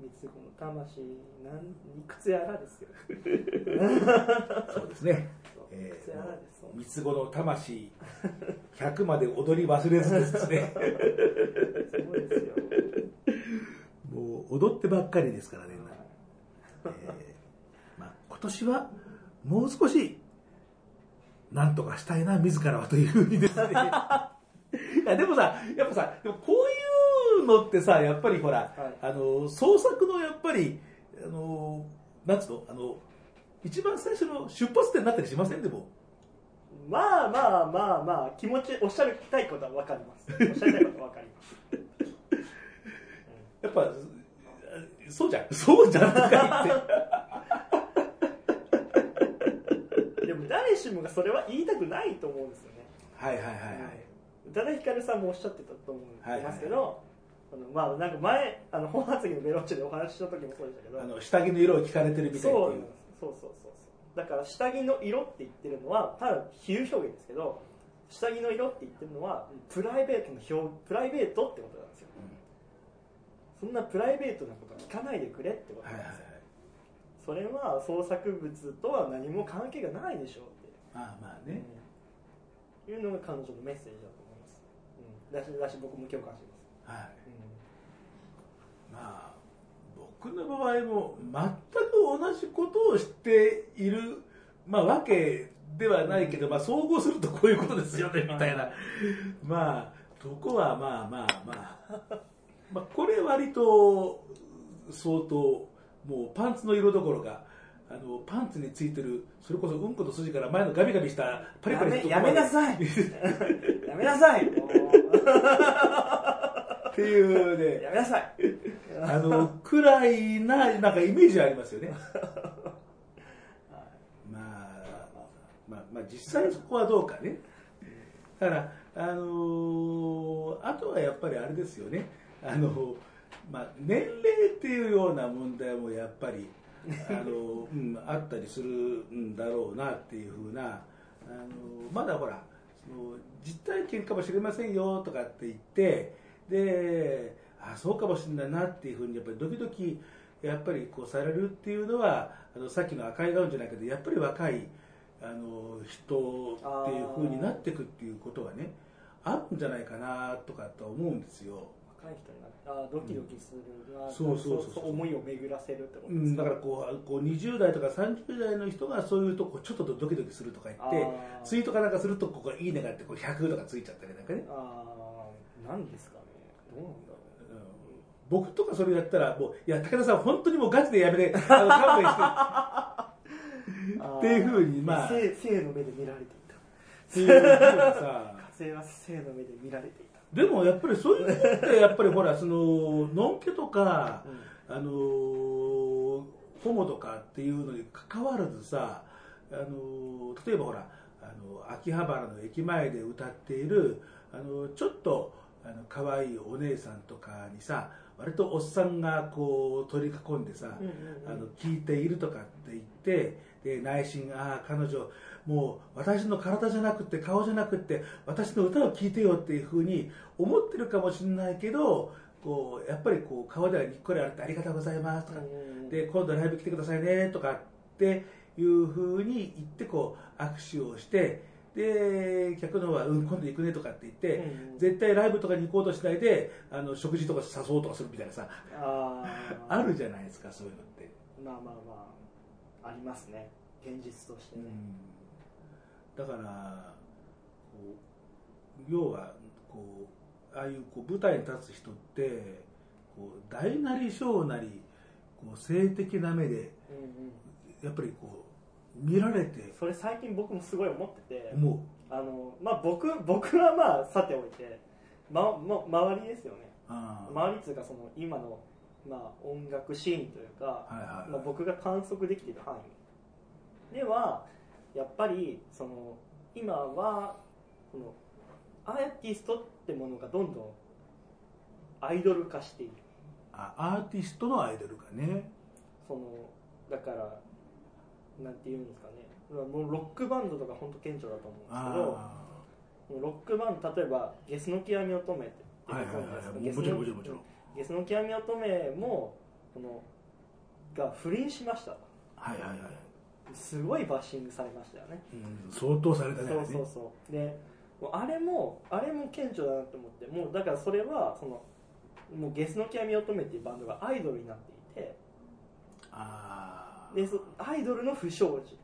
三つ子の魂なんいくつやらですよーそうですね。えー、三つ子の魂、100まで踊り忘れずですね。そうですよもう踊ってばっかりですからね。えーまあ、今年はもう少しなんとかしたいな自らはというふうにですね いやでもさやっぱさでもこういうのってさやっぱりほら、はい。あの創作のやっぱりあのなんつうのあの一番最初の出発点になったりしませんでも？まあまあまあまあ気持ちおっしゃりたいことは分かります。おっしゃりたいことは分かります。やっぱそうじゃん。そうじゃんとか言って。でも誰しもがそれは言いたくないと思うんですよね。はいはいはいはい。宇多田ヒカルさんもおっしゃってたと思うんはいはいですけど、あのまあなんか前あの本発言のベロッチェでお話しした時もそうでしたけどあの下着の色を聞かれてるみたいっていう。そうそうそうそう。だから下着の色って言ってるのはただ比喩表現ですけど下着の色って言ってるのはプライベートの表プライベートってことなんですよ、そんなプライベートなこと聞かないでくれってことはいはいはいなんですよ、それは創作物とは何も関係がないでしょうって。まあまあね、いうのが彼女のメッセージだと思います、うん、だしだし僕も共感します、はい。うまあ僕の場合も全く同じことをしている、まあ、わけではないけど、まあ、総合するとこういうことですよねみたいな。まあとこはまあまあまあまあ、これ割と相当もうパンツの色どころかあのパンツについてるそれこそうんこと筋から前のガビガビしたパリパリやめやめなさい。やめなさいっていうね。やめなさい。あのくらいななんかイメージありますよね。まあまあまあ実際そこはどうかね。だからあのーあとはやっぱりあれですよね。あのまあ年齢っていうような問題もやっぱり あの、うん、あったりするんだろうなっていうふうなあのまだほらその実体験かもしれませんよとかって言ってであそうかもしれないなっていうふうにやっぱりドキドキやっぱりこうされるっていうのはあのさっきの赤いガウンじゃないけどやっぱり若いあの人っていうふうになっていくっていうことはねあるんじゃないかなとかとは思うんですよ。若い人になあードキドキするな、そうそうそうそう思いを巡らせるってことうん、ですか、だからこうこう20代とか30代の人がそういうとこちょっとドキドキするとか言ってツイートかなんかするとここいいねがあってこう100とかついちゃったりなんかね、ああなんですかねどうなんだろうん。僕とかそれやったらもういや武田さん本当にもうガチでやめてあの勘弁して。うっていうふうにまあ。性性の目で見られていた。っていうふうにさ。火星は性の目で見られていた、でもやっぱりそういうのってやっぱりほらそののんけとかうん。あのホモとかっていうのに関わらずさあの例えばほらあの秋葉原の駅前で歌っているあのちょっとあの可愛いお姉さんとかにさ割とおっさんがこう取り囲んでさ、あの聞いているとかって言ってで内心ああ彼女もう私の体じゃなくて顔じゃなくて私の歌を聴いてよっていうふうに思ってるかもしれないけどこうやっぱりこう顔ではにっこりあってありがとうございますとか、うん。で今度ライブ来てくださいねとかっていうふうに言ってこう握手をしてで客の方は、うん、今度行くねとかって言って、うん。絶対ライブとかに行こうとしないであの食事とか誘おうとかするみたいなさあー。あるじゃないですかそういうのって。まあまあまあありますね。現実としてね、だから要はこうああいうこう舞台に立つ人ってこう大なり小なりこう性的な目でうんうん。やっぱりこう見られて。それ最近僕もすごい思ってて思あの、まあ、僕僕はまあさておいて、まま、周りですよね。周りっていうかその今の、まあ、音楽シーンというか、はいはいまあ、僕が観測できている範囲。ではやっぱりその今はそのアーティストってものがどんどんアイドル化している。あアーティストのアイドルがね。そのだからなんていうんですかね。もうロックバンドとか本当顕著だと思うんですけどあロックバンド例えば「ゲスの極み乙女」ってあはいはいはい。はいゲスの極み乙女もこのが不倫しました。はいはいはい、すごいバッシングされましたよね。うん、相当されたねそうそうそう。でもうあれもあれも顕著だなと思ってもうだからそれはそのもうゲスの極み乙女っていうバンドがアイドルになっていてああでそアイドルの不祥事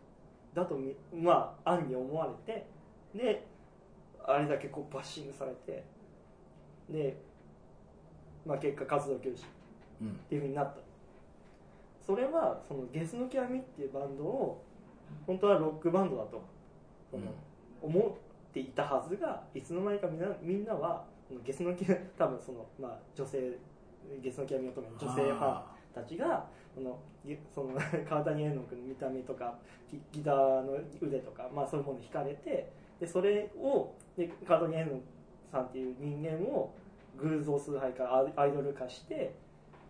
だとみまあ暗に思われてであれだけこうバッシングされてで、まあ、結果活動休止うん。っていうふうになった。それはそのゲスの極みっていうバンドを本当はロックバンドだとその思っていたはずがいつの間にかみんなみんなはゲスの極み多分その、まあ、女性ゲスの極み乙女の女性ファンあたちが そのぎその川谷絵音君の見た目とかギギターの腕とか、まあ、そういうものに惹かれてでそれをで川谷絵音さんっていう人間を偶像崇拝からアアイドル化して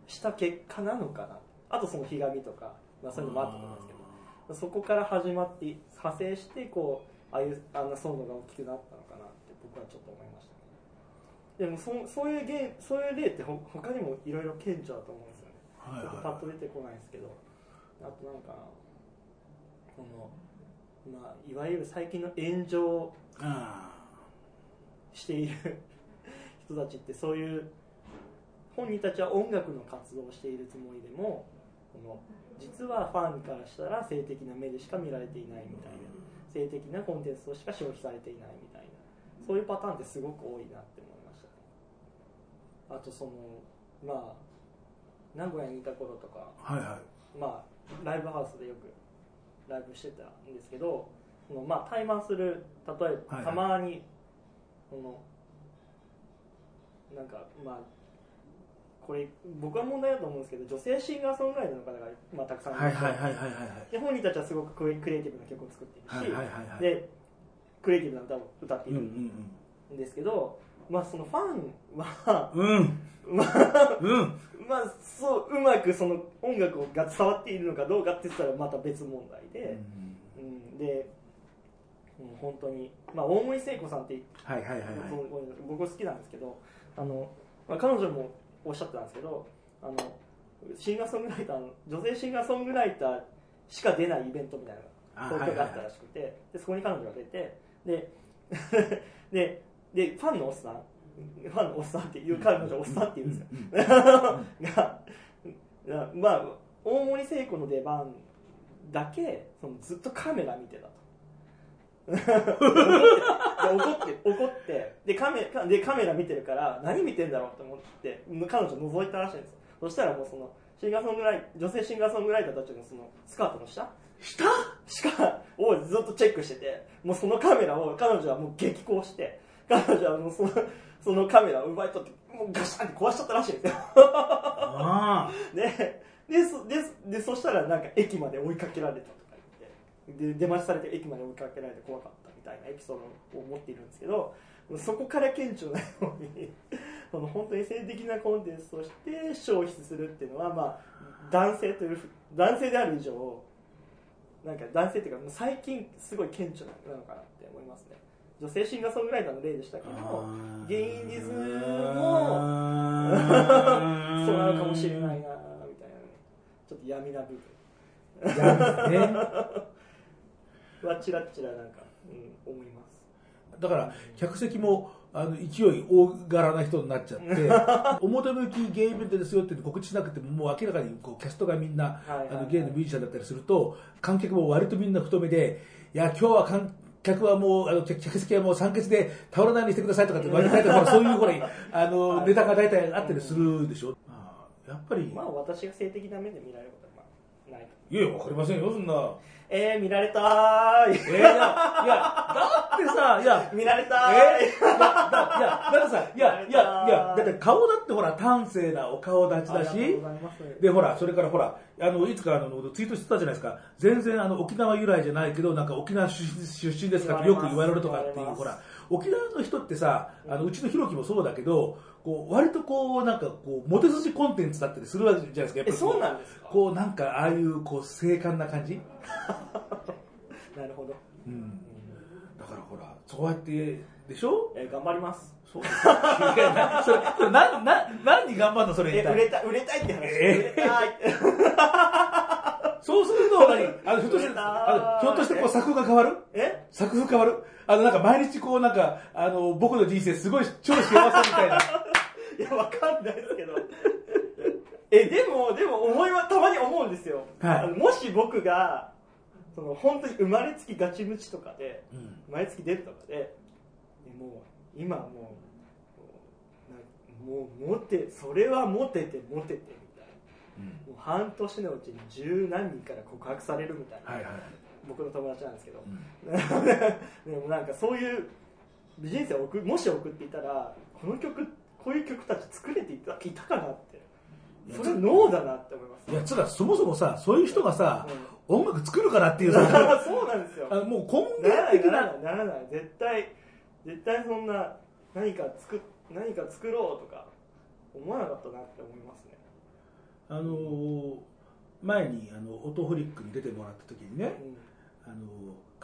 した結果なのかな。あとそのひがみとか、まあ、そういうのもあったと思うんですけど。そこから始まって派生してこうああいうあんな騒動が大きくなったのかなって僕はちょっと思いましたね。でもそそういうそういう例ってほ他にもいろいろ顕著だと思うんちょっとパッとは出てこないですけど。あとなんかなこのまあいわゆる最近の炎上している 人たちってそういう本人たちは音楽の活動をしているつもりでもこの実はファンからしたら性的な目でしか見られていないみたいな。性的なコンテンツとしか消費されていないみたいな。そういうパターンってすごく多いなって思いましたね。あとそのまあ名古屋にいた頃とかはいはまあライブハウスでよくライブしてたんですけどそのまあ対マンする例えば、はいはいたまにそのなんかまあこれ僕は問題だと思うんですけど女性シンガーソングライターの方が、まあ、たくさんいい。らっしゃるはいはいはいはいはいで本人たちはすごくクリクリエイティブな曲を作っているし、はい。はいはいはいはい。でクリエイティブな歌を歌っているんんですけど、まあそのファンはうん。うん。まあうん。まあそううまくその音楽が伝わっているのかどうかって言ったらまた別問題で、うん、で、うん、本当にまあ大森聖子さんってはいはいはいはい。僕好きなんですけどあの、まあ、彼女もおっしゃってたんですけどあのシンガーソングライターの女性シンガーソングライターしか出ないイベントみたいなあ東京があったらしくて、でそこに彼女が出てで ででファンのおっさんファンのおっさんっていう彼女をおっさんって言うんですよ、うん。ががまあ大森聖子の出番だけそのずっとカメラ見てたと。怒って怒ってでカメでカメラ見てるから何見てんだろうと思って彼女覗いたらしいんですよ。そしたらもうそのシンガーソングライ女性シンガーソングライターたちのそのスカートの下？下？下をずっとチェックしててもうそのカメラを彼女はもう激高して彼女はもうそのそのカメラを奪い取ってもうガシャンって壊しちゃったらしいんですよ。あ でででそしたらなんか駅まで追いかけられたとか言って。で出待ちされて駅まで追いかけられて怖かったみたいなエピソードを持っているんですけどそこから顕著なように その本当に性的なコンテンツとして消費するっていうのは、まあ、男性という男性である以上なんか男性っていうか最近すごい顕著なのかなって思いますね女性シンガーソングライターの例でしたけどゲイニズムも そうなのかもしれないなみたいなちょっと闇な部分。闇だね。はチラッチラなんか、うん、思います。だから、客席も、あの、勢い大柄な人になっちゃって、表向きゲイイベントですよって告知しなくても、もう明らかにこうキャストがみんな、はいはいはい。あの、ゲイのミュージシャンだったりすると、観客も割とみんな太めで、いや、今日は観客はもう、あの、客客席はもう酸欠で倒れないようにしてくださいとかって、割と大体ほら、そういうほら、あの、ネタが大体あったりするでしょ。まあやっぱり、まあ私が性的な目で見られることはまあないいや、わかりませんよ、そんな。えー、見られたーい。えー、いや、いや、だってさ、いや、見られたえーいー、いや、だいや、だってさ、いや、いや、いや、だって顔だってほら、端正なお顔立ちだしで、ほら、それからほら、あの、いつかあの、ツイートしてたじゃないですか、全然あの、沖縄由来じゃないけど、なんか沖縄出身出身ですかってよく言われるとかっていう、ほら、沖縄の人ってさ、あの、うちのひろきもそうだけど、こう、割とこう、なんかこう、モテ筋コンテンツだったりするわけじゃないですか、やっぱりそうなんですか？こう、なんか、ああいう、こう、精悍な感じ？なるほど、うん。だからほら、そうやって、でしょ？えー、頑張ります。そうです。それ、それ、な、な、何に頑張るのそれえ売れた売れたいって話、え？売れたいそうすると、何？あの、ひょっとして、あの、ひょっとしてこう作風が変わる？え？作風変わる？あの、なんか毎日こう、なんか、あの、僕の人生すごい超幸せみたいな。いや、わかんないですけど。え、でも、でも思いはたまに思うんですよ。はいあのもし僕が、その、本当に生まれつきガチムチとかで、うん。毎月出るとかで、もう、今もう、もう、モテ、それはモテて、モテて、みたいな。もう半年のうちに十何人から告白されるみたいな。はいはいはい。僕の友達なんですけど。うん でもなんかそういう人生を送もし送っていたらこの曲こういう曲たち作れていたいたかなって。それノーだなって思います。いや、つら、そもそもさ、そういう人がさ、音楽作るからっていうさ、そうなんですよ。あのもう根源的な、ならないならない。絶対絶対そんな何か作何か作ろうとか思わなかったなって思いますね。あのー前に、あの、オートフリックに出てもらった時にね、あの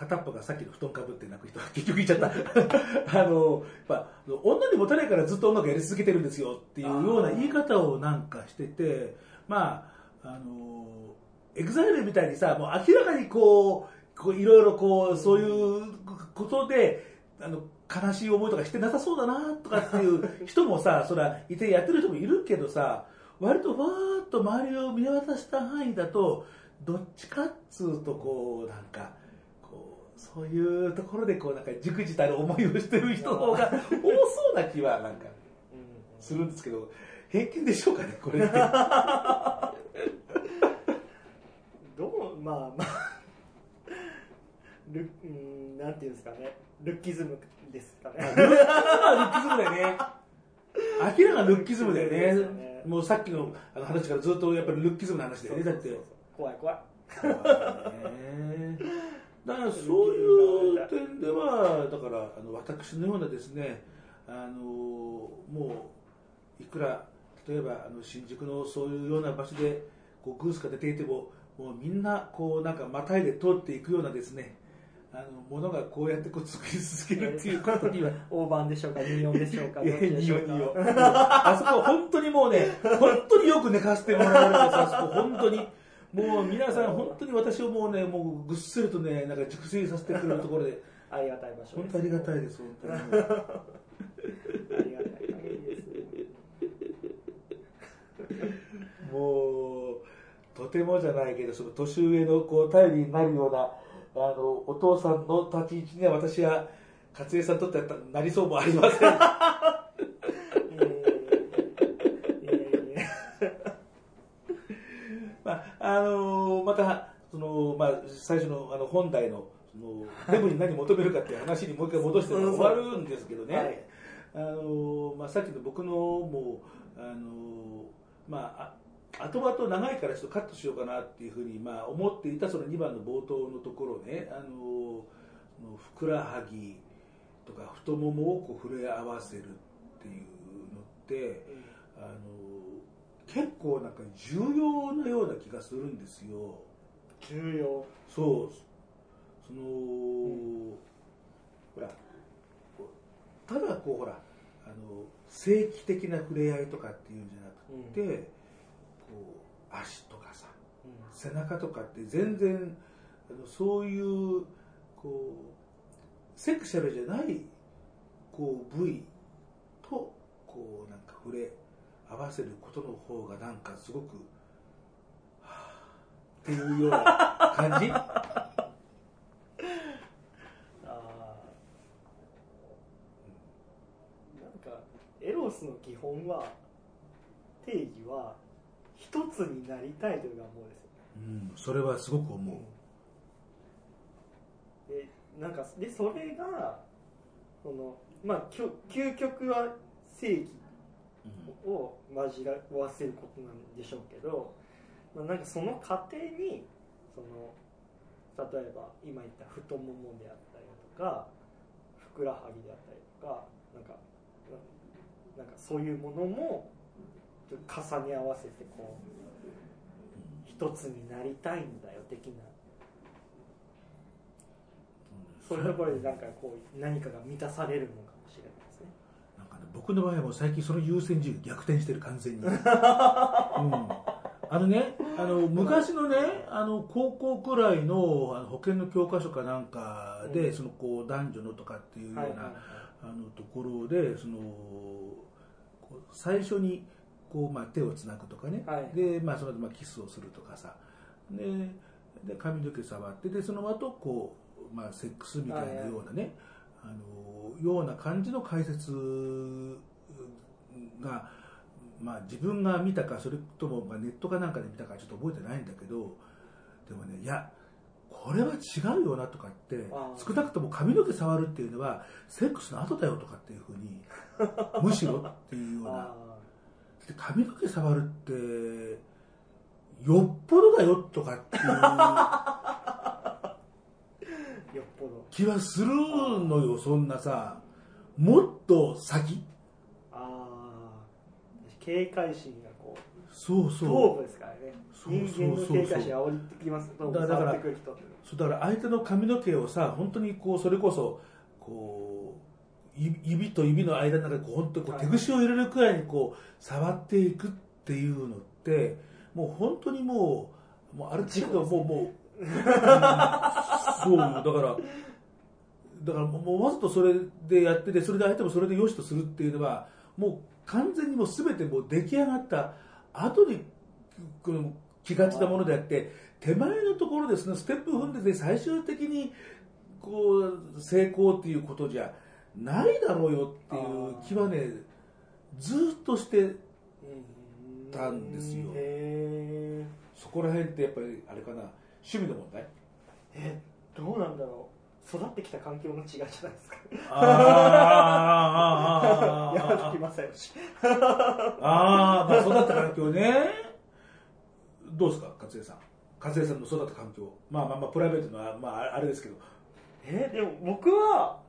片っぽがさっきの布団かぶって泣く人が 結局言っちゃった。あのやっぱ女にモテないからずっと音楽やり続けてるんですよっていうような言い方をなんかしててまああのエグザイルみたいにさもう明らかにこういろいろこうそういうことであの悲しい思いとかしてなさそうだなとかっていう人もさ そらいてやってる人もいるけどさ割とわーっと周りを見渡した範囲だとどっちかっつうとこうなんかそういうところでこうなんか熟知たる思いをしてる人の方が多そうな気はなんかするんですけど偏見でしょうかね、これって。どうまあまあルうんなんていうんですかね。ルッキズムですかね。ルッキズムはルッキズムだよね。明らかなルッキズムだよね。ね。もうさっきのあの話からずっとやっぱりルッキズムの話だよね、だって。怖い怖い。ねだからそういう点では、だからあの私のようなですね、あのもういくら例えばあの新宿のそういうような場所でこうグースが出ていても、もうみんなこうなんかまたいで通っていくようなですね、あのものがこうやってこう作り続けるっていうことには。大判でしょうか24でしょうか いや、どっちでしょうか匂いを。あそこ本当にもうね、本当によく寝かせてもらえるんですあそこ本当に。もう皆さん本当に私をもうね、もうぐっすりとね、なんか熟睡させてくれるところで、ありがたい場所本当ありがたいです、本当に。ありがたい限りですもう、とてもじゃないけど、その年上のこう頼りになるような、あの、お父さんの立ち位置には私は、勝江さんにとってはなりそうもありません。いやいやいやまあ、あのまた、その、まあ、最初の、あの、本題の、その、デブに何求めるかっていう話にもう一回戻して終わるんですけどね。はい。あのまあ、さっきの僕の、もう、あのまあ、あ後々長いからちょっとカットしようかなっていうふうに、まあ、思っていたその2番の冒頭のところね、あのふくらはぎとか太ももをこう触れ合わせるっていうのって、あの結構なんか重要なような気がするんですよ。重要。そう。その、ほらこうただこうほらあの正規的な触れ合いとかっていうんじゃなくて、こう足とかさ背中とかって全然あのそういうこうセクシャルじゃないこう部位とこうなんか触れ合わせることの方がなんかすごくはあっていうような感じ？なんかエロスの基本は定義は一つになりたいという願望ですようんそれはすごく思う。でなんかでそれがそのまあ究極は正義を交らわせることなんでしょうけど、まあ、なんかその過程にその例えば今言った太ももであったりとかふくらはぎであったりとかなんかななんかそういうものも重ね合わせてこう一つになりたいんだよ的な。そういうところでなんかこう何かが満たされるの僕の場合はもう最近その優先順位逆転してる完全に、うん、あのねあの昔のねあの高校くらいのあの保険の教科書かなんかで、うん。そのこう男女のとかっていうような、はいはいはい。あのところでその最初にこう、まあ、手をつなぐとかね、はいで、まあ、その後まあキスをするとかさ。でで髪の毛触ってでその後こう、まあ、セックスみたいなようなね、あのような感じの解説が、まあ、自分が見たかそれともまあネットかなんかで見たかちょっと覚えてないんだけどでもねいやこれは違うよなとかって少なくとも髪の毛触るっていうのはセックスの後だよとかっていうふうにむしろっていうような。髪の毛触るってよっぽどだよとかっていう 気はするのよそんなさもっと先。ああ警戒心がこうそうそう。頭部ですからね。そう人間のそうそう。そう警戒心煽ってきます。頭部だからそうだから相手の髪の毛をさ本当にこうそれこそこう指指と指の間の中でこう本当にこう手ぐしを入れるくらいにこう触っていくっていうのってもう本当にもうもうある程度もうもう、うんそうだからだからもうわざとそれでやっててそれで相手もそれで良しとするっていうのはもう完全にもう全てもう出来上がった後にこの気がちなものであって手前のところですねステップ踏んでて最終的にこう成功っていうことじゃないだろうよっていう気はねずーっとしてたんですよ。へそこら辺ってやっぱりあれかな趣味の問題？ーえどうなんだろう育ってきた環境の違いじゃないですかあーあまあ育った環境ね。どうですか、勝江さん。勝江さんの育った環境。まあまあまあ、プライベートのは、まああれですけど。えでも僕は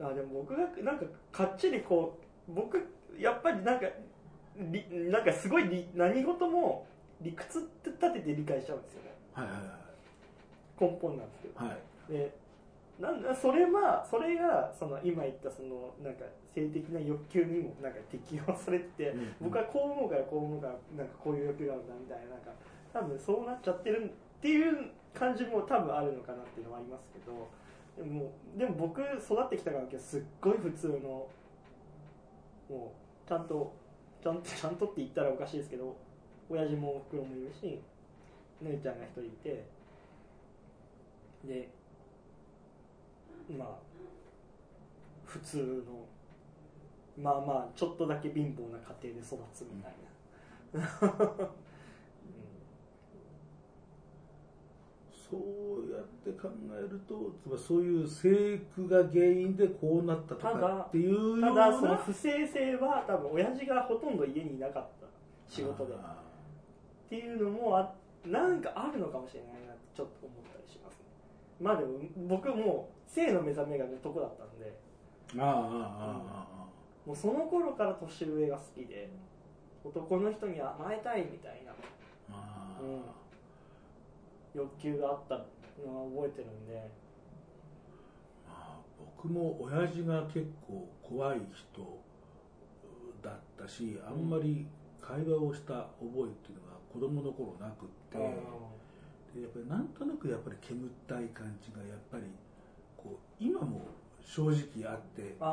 あでも僕がなんかかっちりこう僕やっぱりなんかりなんかすごいり何事も理屈って立てて理解しちゃうんですよねはいはい根本なんですけどはい。はい。でなんだそれはそれがその今言ったそのなんか性的な欲求にもなんか適用されてて、うん僕はこう思うからこう思うからなんかこういう欲求があるんだみたいななんか多分そうなっちゃってるっていう感じも多分あるのかなっていうのはありますけどでもでも僕育ってきた環境すっごい普通のもうちゃんとちゃんとちゃんとって言ったらおかしいですけど親父もおふくろもいるし姉ちゃんが一人いてでまあ普通のまあまあちょっとだけ貧乏な家庭で育つみたいな、そうやって考えると、つまりそういう生育が原因でこうなったとかっていうような。ただその不正性は多分親父がほとんど家にいなかった。仕事で。っあていうのもあなんかあるのかもしれないなってちょっと思ったりします。ねまあでも僕もう性の目覚めが男だったんで。ーあーあーあもうその頃から年上が好きで男の人に甘えたいみたいなーあ。うん欲求があったのは覚えてるんで。まあ僕も親父が結構怖い人だったしあんまり会話をした覚えっていうのが子供の頃なくって、でやっぱりなんとなくやっぱり煙ったい感じがやっぱりこう今も正直あってあ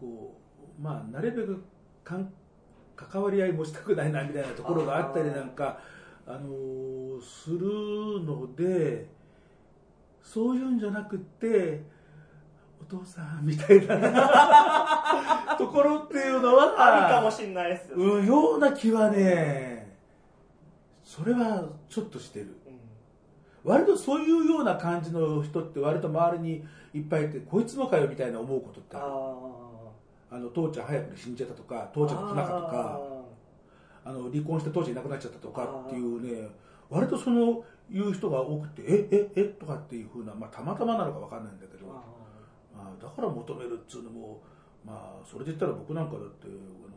こうまあなるべく関わり合いもしたくないなみたいなところがあったりなんかあのーするのでそういうんじゃなくってお父さんみたいな ところっていうのはあるかもしれないですよ、うんような気はねそれはちょっとしてる割とそういうような感じの人って割と周りにいっぱいいてこいつもかよみたいな思うことってある。ああの父ちゃん早くに死んじゃったとか父ちゃんの不仲とかあの離婚して父ちゃんいなくなっちゃったとかっていうね割とそのいう人が多くてえええとかっていうふうな、まあ、たまたまなのか分かんないんだけど、まあ、だから求めるっつうのもまあそれで言ったら僕なんかだって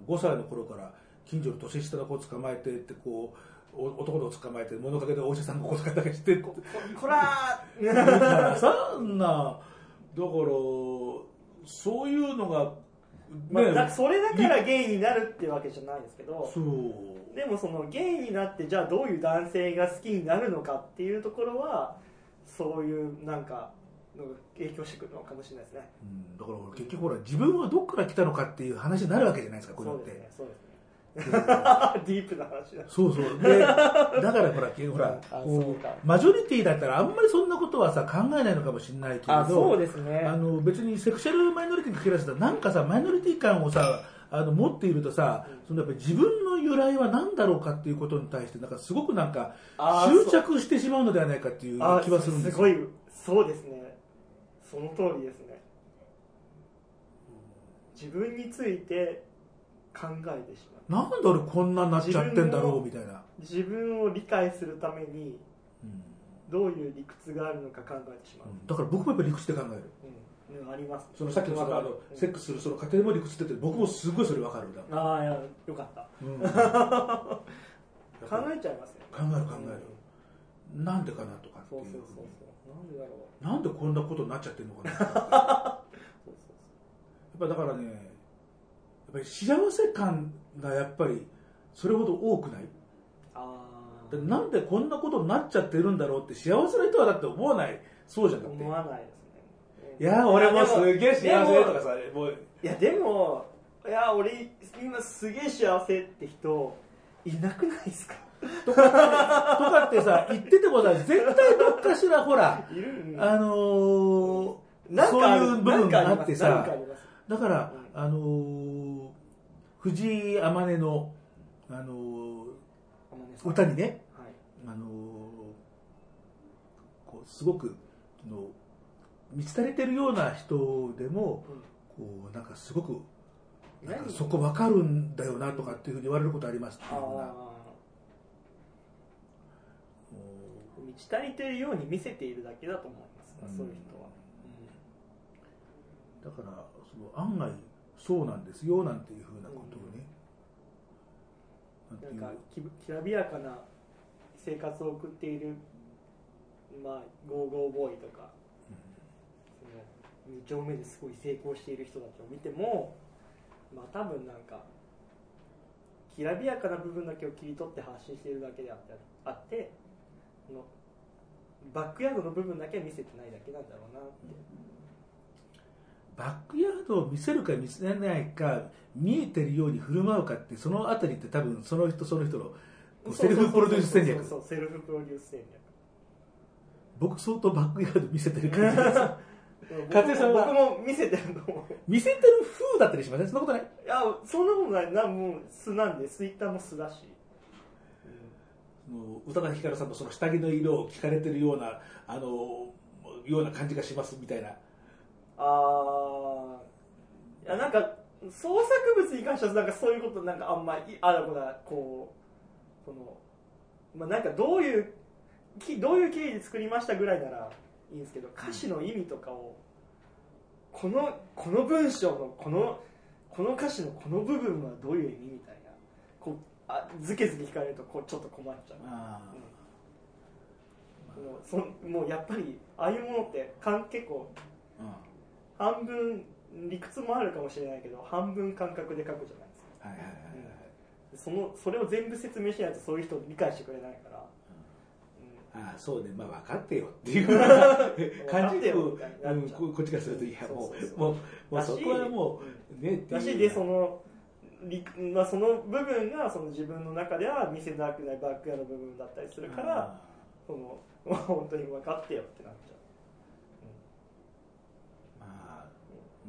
5歳の頃から近所の年下の子を捕まえてってこうお男の捕まえて物陰でお医者さんごっこだけしてここらー。そんなだからそういうのがまあ、だそれだからゲイになるってわけじゃないですけどでもそのゲイになってじゃあどういう男性が好きになるのかっていうところはそういうなんかのが影響してくるのかもしれないですね。うん。だから俺結局ほら自分はどっから来たのかっていう話になるわけじゃないですかこういうのってそうですね ディープな話だ。そうそう。でだからほらほら あこそうか。マジョリティだったらあんまりそんなことはさ考えないのかもしれないけれどですね。あの別にセクシャルマイノリティに限らずなんかさマイノリティ感をさあの持っているとさ、そのやっぱり自分の由来は何だろうかっていうことに対してなんかすごくなんか執着してしまうのではないかっていうあ気はするんですよ。ごいそうですね。その通りですね。自分について考えてしまう。なんで俺こんなになっちゃってんだろうみたいな、自分を理解するためにうん。どういう理屈があるのか考えてしまう、だから僕もやっぱり理屈で考える。うん。うんあります。そのさっきのそのあのうん。セックスするその過程も理屈ってて僕もすごいそれ分かるんだ、ああいやよかった。うん。考えちゃいますね。考える考えるなんでかなとかっていう。うそそうそうそう。なんでだろう。なんでこんなことになっちゃってるのかな。っ てやっそうそうぱりだからねやっぱり幸せ感がやっぱりそれほど多くない。なんでこんなことになっちゃってるんだろうって幸せな人はだって思わない？そうじゃあなくて。思わないですね。いや俺もすげえ幸せとかさもういやでもいや俺今すげえ幸せって人いなくないですか？とかってとかってさ言っててもさ絶対どっかしらほらあのーそういう部分があってさ。だから、うあのー藤井天音の、あの天音さん歌にね、はいあのこうすごくあの満ち足りてるような人でもこうなんかすごくなんか何？そこ分かるんだよなとかっていうふうに言われることありますっていうような。満ち足りてるように見せているだけだと思います、うん。そういう人は、だからその案外そうなんですよなんていうふうなことをね、なんてないんうかききらびやかな生活を送っているまあゴーゴーボーイとか、その2丁目ですごい成功している人たちを見てもまあ多分なんかきらびやかな部分だけを切り取って発信しているだけであってあってこのバックヤードの部分だけは見せてないだけなんだろうなって、バックヤードを見せるか見せないか見えてるように振る舞うかってそのあたりって多分その人その人のセルフプロデュース戦略。そうセルフプロデュース戦僕相当バックヤード見せてる感じです略勝江さんは僕も見せてる。と思う見せてる風だったりしませんそんなことない。いやそんなことない。なもう素なんでツイッターも素だし、宇多田ヒカルさんのその下着の色を聞かれてるようなあのような感じがしますみたいなあー。いやなんか創作物に関してはなんかそういうことなんかあんまりあらこだこうそのまあなんかどういうきどういう経緯で作りましたぐらいならいいんですけど歌詞の意味とかをこのこの文章のこのこの歌詞のこの部分はどういう意味みたいなこうあずけずけ聞かれるとこうちょっと困っちゃう。あもうそもうやっぱりああいうものってかん結構ーうん半分理屈もあるかもしれないけど半分感覚で書くじゃないですか。はいはいはいはいそのそれを全部説明しないとそういう人理解してくれないから、ああそうね。まあ分かってよっていう 感じ。で、ここっちからするといやもそうもうそこはもうねっていう。だしでその理まあ、その部分がその自分の中では見せたくないバックヤードの部分だったりするからあそのまあ 本当に分かってよってなっちゃうーまあ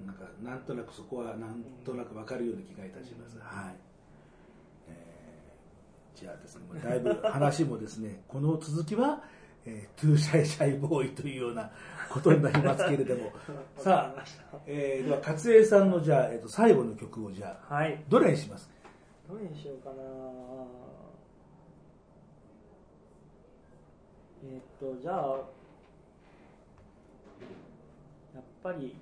なんかなんとなくそこはなんとなく分かるような気がいたします、はい、えーじゃあですねだいぶ話もですね この続きは、えートゥーシャイシャイボーイというようなことになりますけれども。さあえーでは勝栄さんのじゃあ、えー、と最後の曲をじゃあはい。どれにします？どれにしようかな。えーっとじゃあやっぱり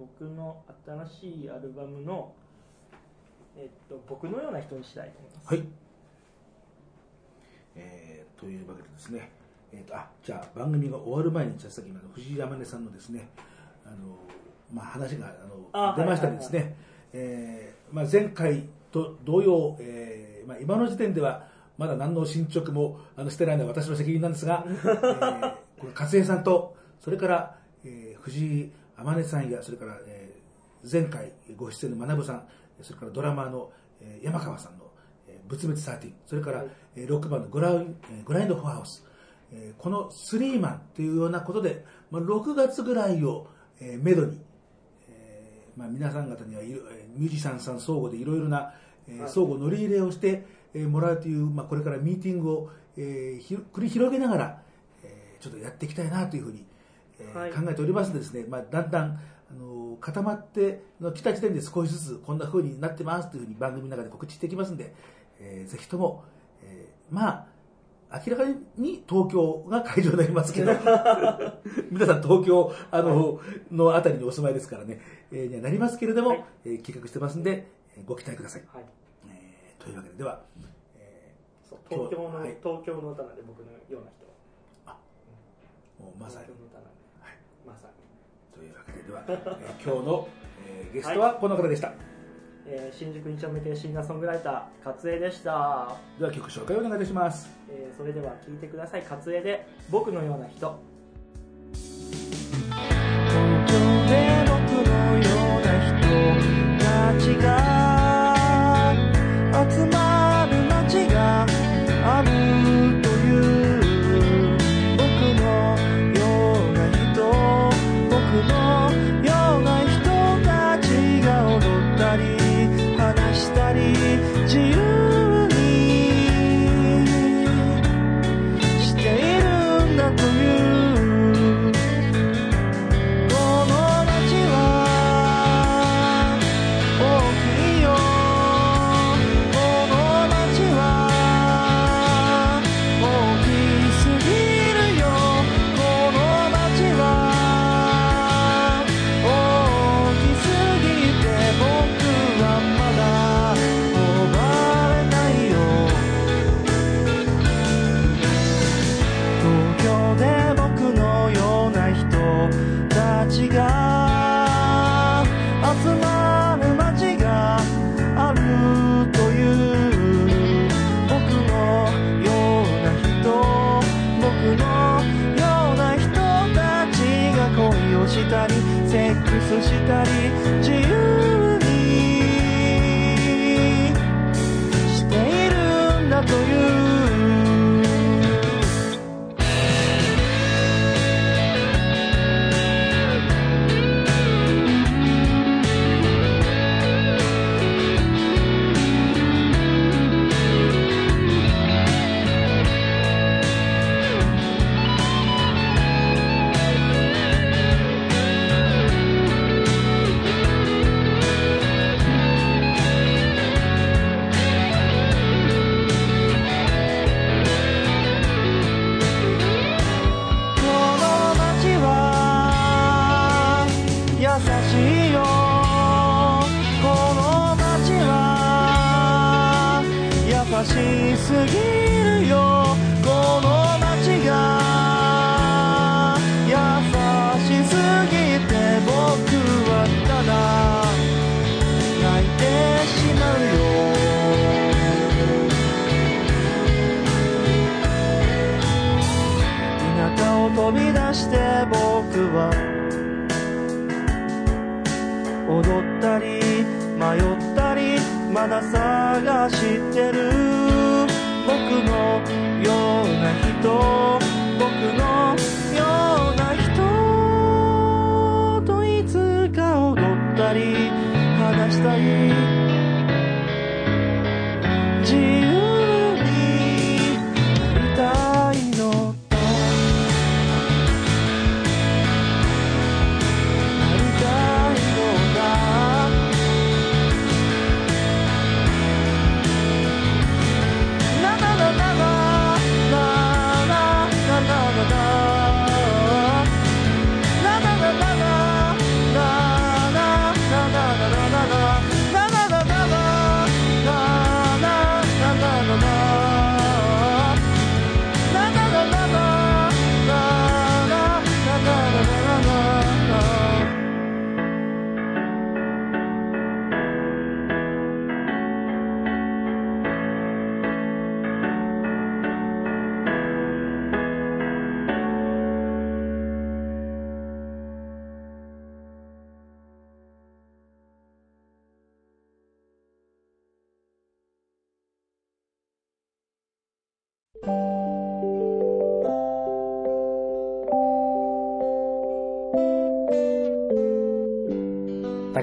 僕の新しいアルバムのえーっと僕のような人にしたいと思いますはい。えーというわけでですね、えーとあじゃあ番組が終わる前に、じゃあさっきの藤井山根さんのですね、あのまあ、話があのあ出ましたりですね、えーまあ、前回と同様、えーまあ、今の時点ではまだ何の進捗もあのしてないのは私の責任なんですが、えーこの勝江さんと、それから、えー藤井天音さんや、それから、えー前回ご出演の学さん、それからドラマーの、えー山川さんの、えー仏滅13、それから、はい。えー6番のグラウグラインドフォアハウス、えーこのスリーマンというようなことで、まあ、6月ぐらいを、えーめどに、えーまあ、皆さん方にはいろえーミュージシャンさん相互でいろいろな、えーはい。相互乗り入れをして、えーもらうという、まあ、これからミーティングを、えーひろ繰り広げながら、えーちょっとやっていきたいなというふうに、考えておりますのでですね、まあ、だんだんあの固まっての来た時点で少しずつこんな風になってますというふうに番組の中で告知していきますんで、えーぜひとも、えーまあ明らかに東京が会場になりますけど 皆さん東京あの、のあたりにお住まいですからね、えーにはなりますけれども、はい。えー企画してますんで、えーご期待ください、はい。えーというわけででは、えそう東京の、はい。東京の歌なんで僕のような人は。ーもうまさにまさに。というわけででは、えー今日の、えーゲストはこの方でした、えー新宿2丁目店シンガーソングライター勝江でした、では曲紹介をお願いいたします。えーそれでは聴いてください。勝江で「僕のような人」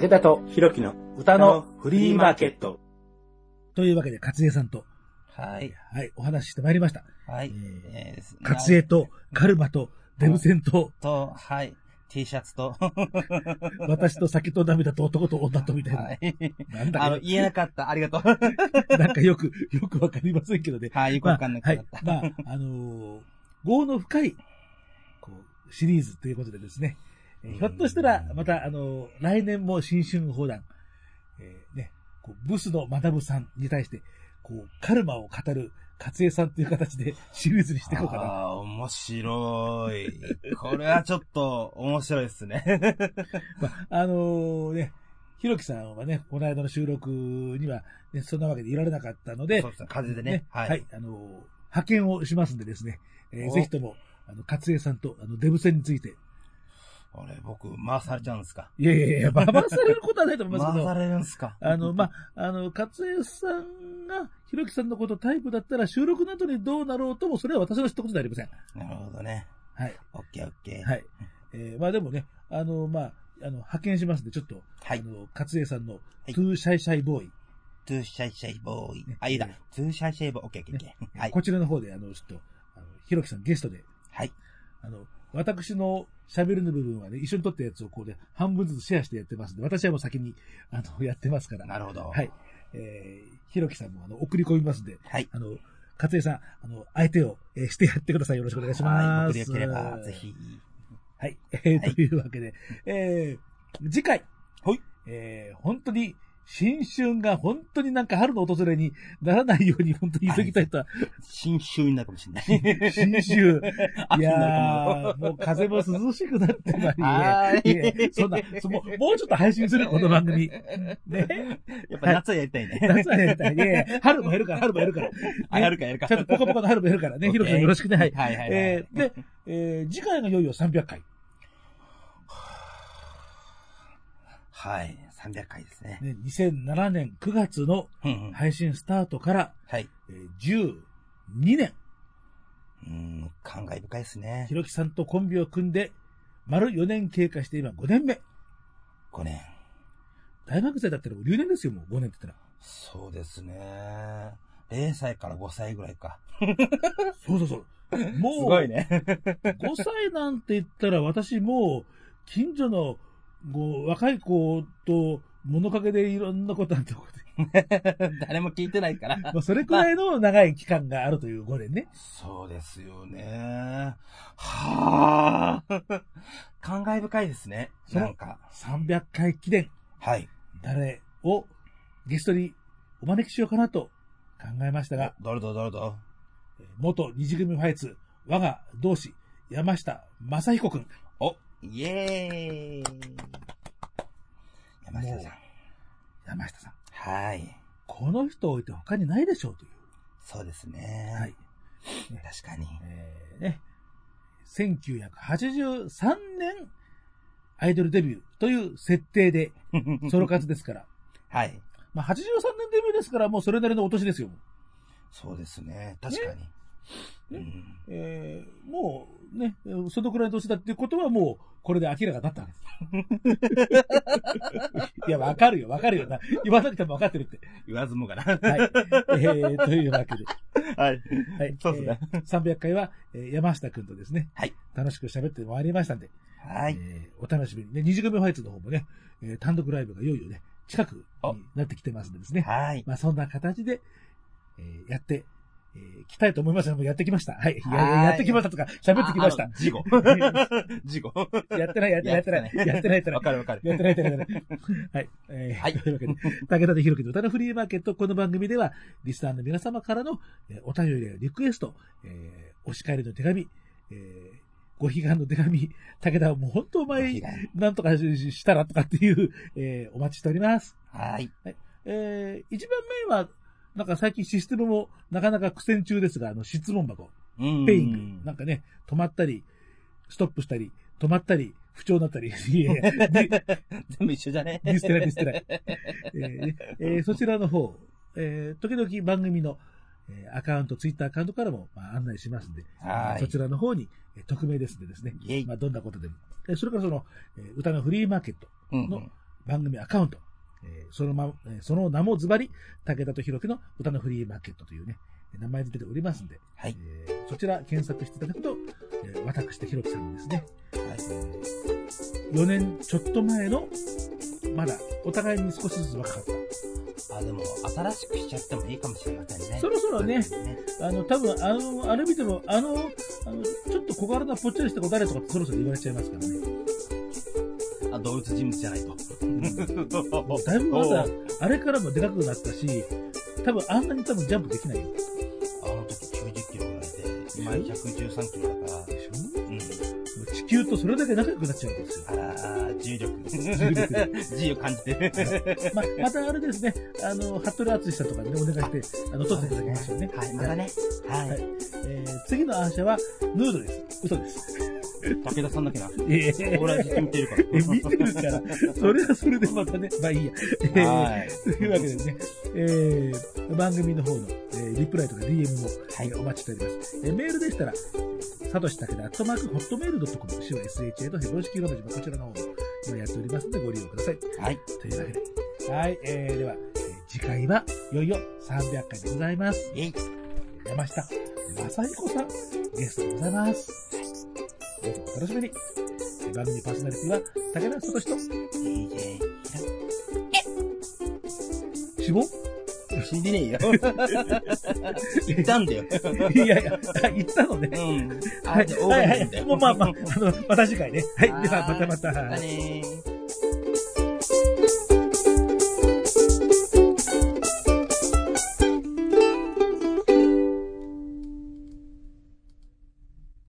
武田とひろきの歌のフリーマーケット。というわけで、勝江さんと、はい。はい、お話ししてまいりました。はい。ええー勝江と、カルマと、デブ戦と、と、はい。T シャツと、私と酒と涙と男と女とみたいな。はい。なんだあの、か、言えなかった。ありがとう。なんかよく、よくわかりませんけどね。はい、よくわかんなくはいなった。。まあ、あのー、業の深い、こう、シリーズということでですね、えーひょっとしたら、また、あのー来年も新春砲弾、えーね、こう、ブスのマダムさんに対して、こう、カルマを語る、勝江さんという形でシリーズにしていこうかな。ああ、面白い。これはちょっと面白いですね。まあ、あのーね、ひろきさんはね、この間の収録には、ね、そんなわけでいられなかったので、そうですね、風邪でね。は、はいい。あのー派遣をしますんでですね、えーおぜひとも、あの、勝江さんと、あの、デブ戦について、あれ、僕、回されちゃうんですか？いやいやいや、回されることはないと思いますけど、回されるんですか？あの、まあ、あの、かつ江さんが、ひろきさんのことタイプだったら、収録の後にどうなろうとも、それは私の知ったことではありません。なるほどね。はい。オッケーオッケー。はい。えーまあでもね、あの、まあ、あの、派遣しますんで、ちょっと、はいあの、かつ江さんの、い Too Shy Shy Boy、Too Shy Shy Boy ね。あ、いいだ。トゥーシャイシャイボーイ。オッケーオッケーオッケー。はい。こちらの方で、あの、ちょっと、あの、ひろきさんゲストで、はい。あの、私の喋るの部分はね、一緒に撮ったやつをこうね、半分ずつシェアしてやってますんで、私はもう先に、あの、やってますから。なるほど。はい。。えー、ひろきさんも、あの、送り込みますんで、はい。あの、勝江さん、あの、相手を、えーしてやってください。よろしくお願いします。はい。僕でよければ、ぜ。ひ。はい。えーはいというわけで、えー、次回。はい。えー、本当に、新春が本当になんか春の訪れにならないように本当に急ぎたいとは、新秋になるかもしれない。新春。いやー、もう風も涼しくなってまいりはーいそんな、そもうもうちょっと配信する、この番組。ね。やっぱ夏はやりたいね。夏はやりたいね。春もやるから、春もやるから。あ、やるかやるか。ちゃんとポカポカの春もやるからね。オッケーひろきさんよろしくね。はい。はいはいはい。えーで、えー次回がいよいよ300回。はい。300回ですね。ね、2007年9月の配信スタートから、はい。えー12年、うん、感慨深いですねひ。ろきさんとコンビを組んで、丸4年経過して今5年目。5年。大学生だったら留年ですよ、もう5年って言っそうですね。0歳から5歳ぐらいか。たら。そうそうそう。もう、すごいね。5歳なんて言ったら私もう、近所の、こう、若い子と物陰でいろんなことあったこと誰も聞いてないから。まあ、それくらいの長い期間があるという5年ね。そうですよね。はあ。感慨深いですね。なんか。300回記念、はい。誰をゲストにお招きしようかなと考えましたが、どれどれどれどえー元二次組ファイツ、我が同志、山下正彦くん。お、イエーイ。山下さん。山下さん。はい。この人を置いて他にないでしょうという。そうですね。はい。確かに。えーね。1983年、アイドルデビューという設定で、ソロ活ですから。はい。まあ、83年デビューですから、もうそれなりのお年ですよ。そうですね。確かに。うんえーもうね、そのくらいの年だっていうことはもう、これで明らかになったわけです。いや、わかるよ、わかるよな。言わなくてもわかってるって。言わずもがな。はい。えー、というわけで。はい。はい。そうですねえー300回は、えー山下くんとですね、はい。楽しく喋ってまいりましたんで、はい。えーお楽しみにね、二次組ファイツの方もね、えー単独ライブがいよいよね、近くになってきてますんでですね。はい。まあそんな形で、えーやって、えー、きたいと思いますので、やってきました。はい。やはいやってきましたとか、喋ってきましたあ。事故。事故。やってない、やってない、やってない。やってない、やってないわ。かるわかる。やってない、やってない。はい。えーはいというわけで、武田でひろきの歌のフリーマーケット、この番組では、リスナーの皆様からの、えーお便りやリクエスト、えーお叱りの手紙、えーご悲願の手紙、武田はもう本当お前、なんとかししたらとかっていう、えーお待ちしております。はい。えー一番目は、なんか最近システムもなかなか苦戦中ですが、あの質問箱、うん。ペイング、なんかね、止まったり、ストップしたり、止まったり、不調になったり、いやいや全部一緒じゃねディステラディステラ。えーえーそちらの方、えー時々番組の、えーアカウント、ツイッターアカウントからも、まあ、案内しますんで、はい。そちらの方に、えー匿名ですんでですね、まあ、どんなことでも。えーそれからその、えー歌のフリーマーケットうんの番組アカウント、えーそのま、えーその名もズバリ、武田と弘樹の歌のフリーマーケットというね、名前で出ておりますんで、はい。えーそちら検索していただくと、えー私と弘樹さんにですね、4年ちょっと前の、まだお互いに少しずつ若かった。あ、でも、新しくしちゃってもいいかもしれませんね。そろそろねねあの、多分あの、あれ見ても、あの、あの、ちょっと小柄なぽっちゃりした子誰とかってそろそろ言われちゃいますからね。あ、動物人物じゃないと。も うだいぶまだ、あれからもでかくなったし、多分あんなに多分ジャンプできないよ。あの時90キロぐらいで、今113キロだから。でしょ？うん。地球とそれだけ仲良くなっちゃうんですよ。あらー、重力。重力自由感じてる。ま、またあれですね、あの、服部敦さんとかにね、お願いして、あの、撮っていただきましょうね。はい、またね。ははいい。えー、次のアーシャは、ヌードです。嘘です。武田さんだけな。ええ俺はずっと見てるから。え、見てるから、それはそれでまたね、まあいいや。えーはい。というわけでね、えー、番組の方の、えー、リプライとか DM も、はいえーお待ちしております。えー、メールでしたら、さとしたけだ、アットマーク、ホットメールドットコム、手話 SHA とヘボ式ロマジこちらの方も今やっておりますのでご利用ください。はい。というわけで、はい、えー、では、えー次回はいよいよ300回でございます。イェイ。山下正彦さん、ゲストでございます。どうぞお楽しみに。えー番組パーソナリティは、武田聡と DJ 死亡死んでねえよ。言ったんだよ。いやいや、あ言ったのね。うん。はい、はい、はい。もうまあまあ、あの、また次回ね。はい。はいでは、またまた。またねー。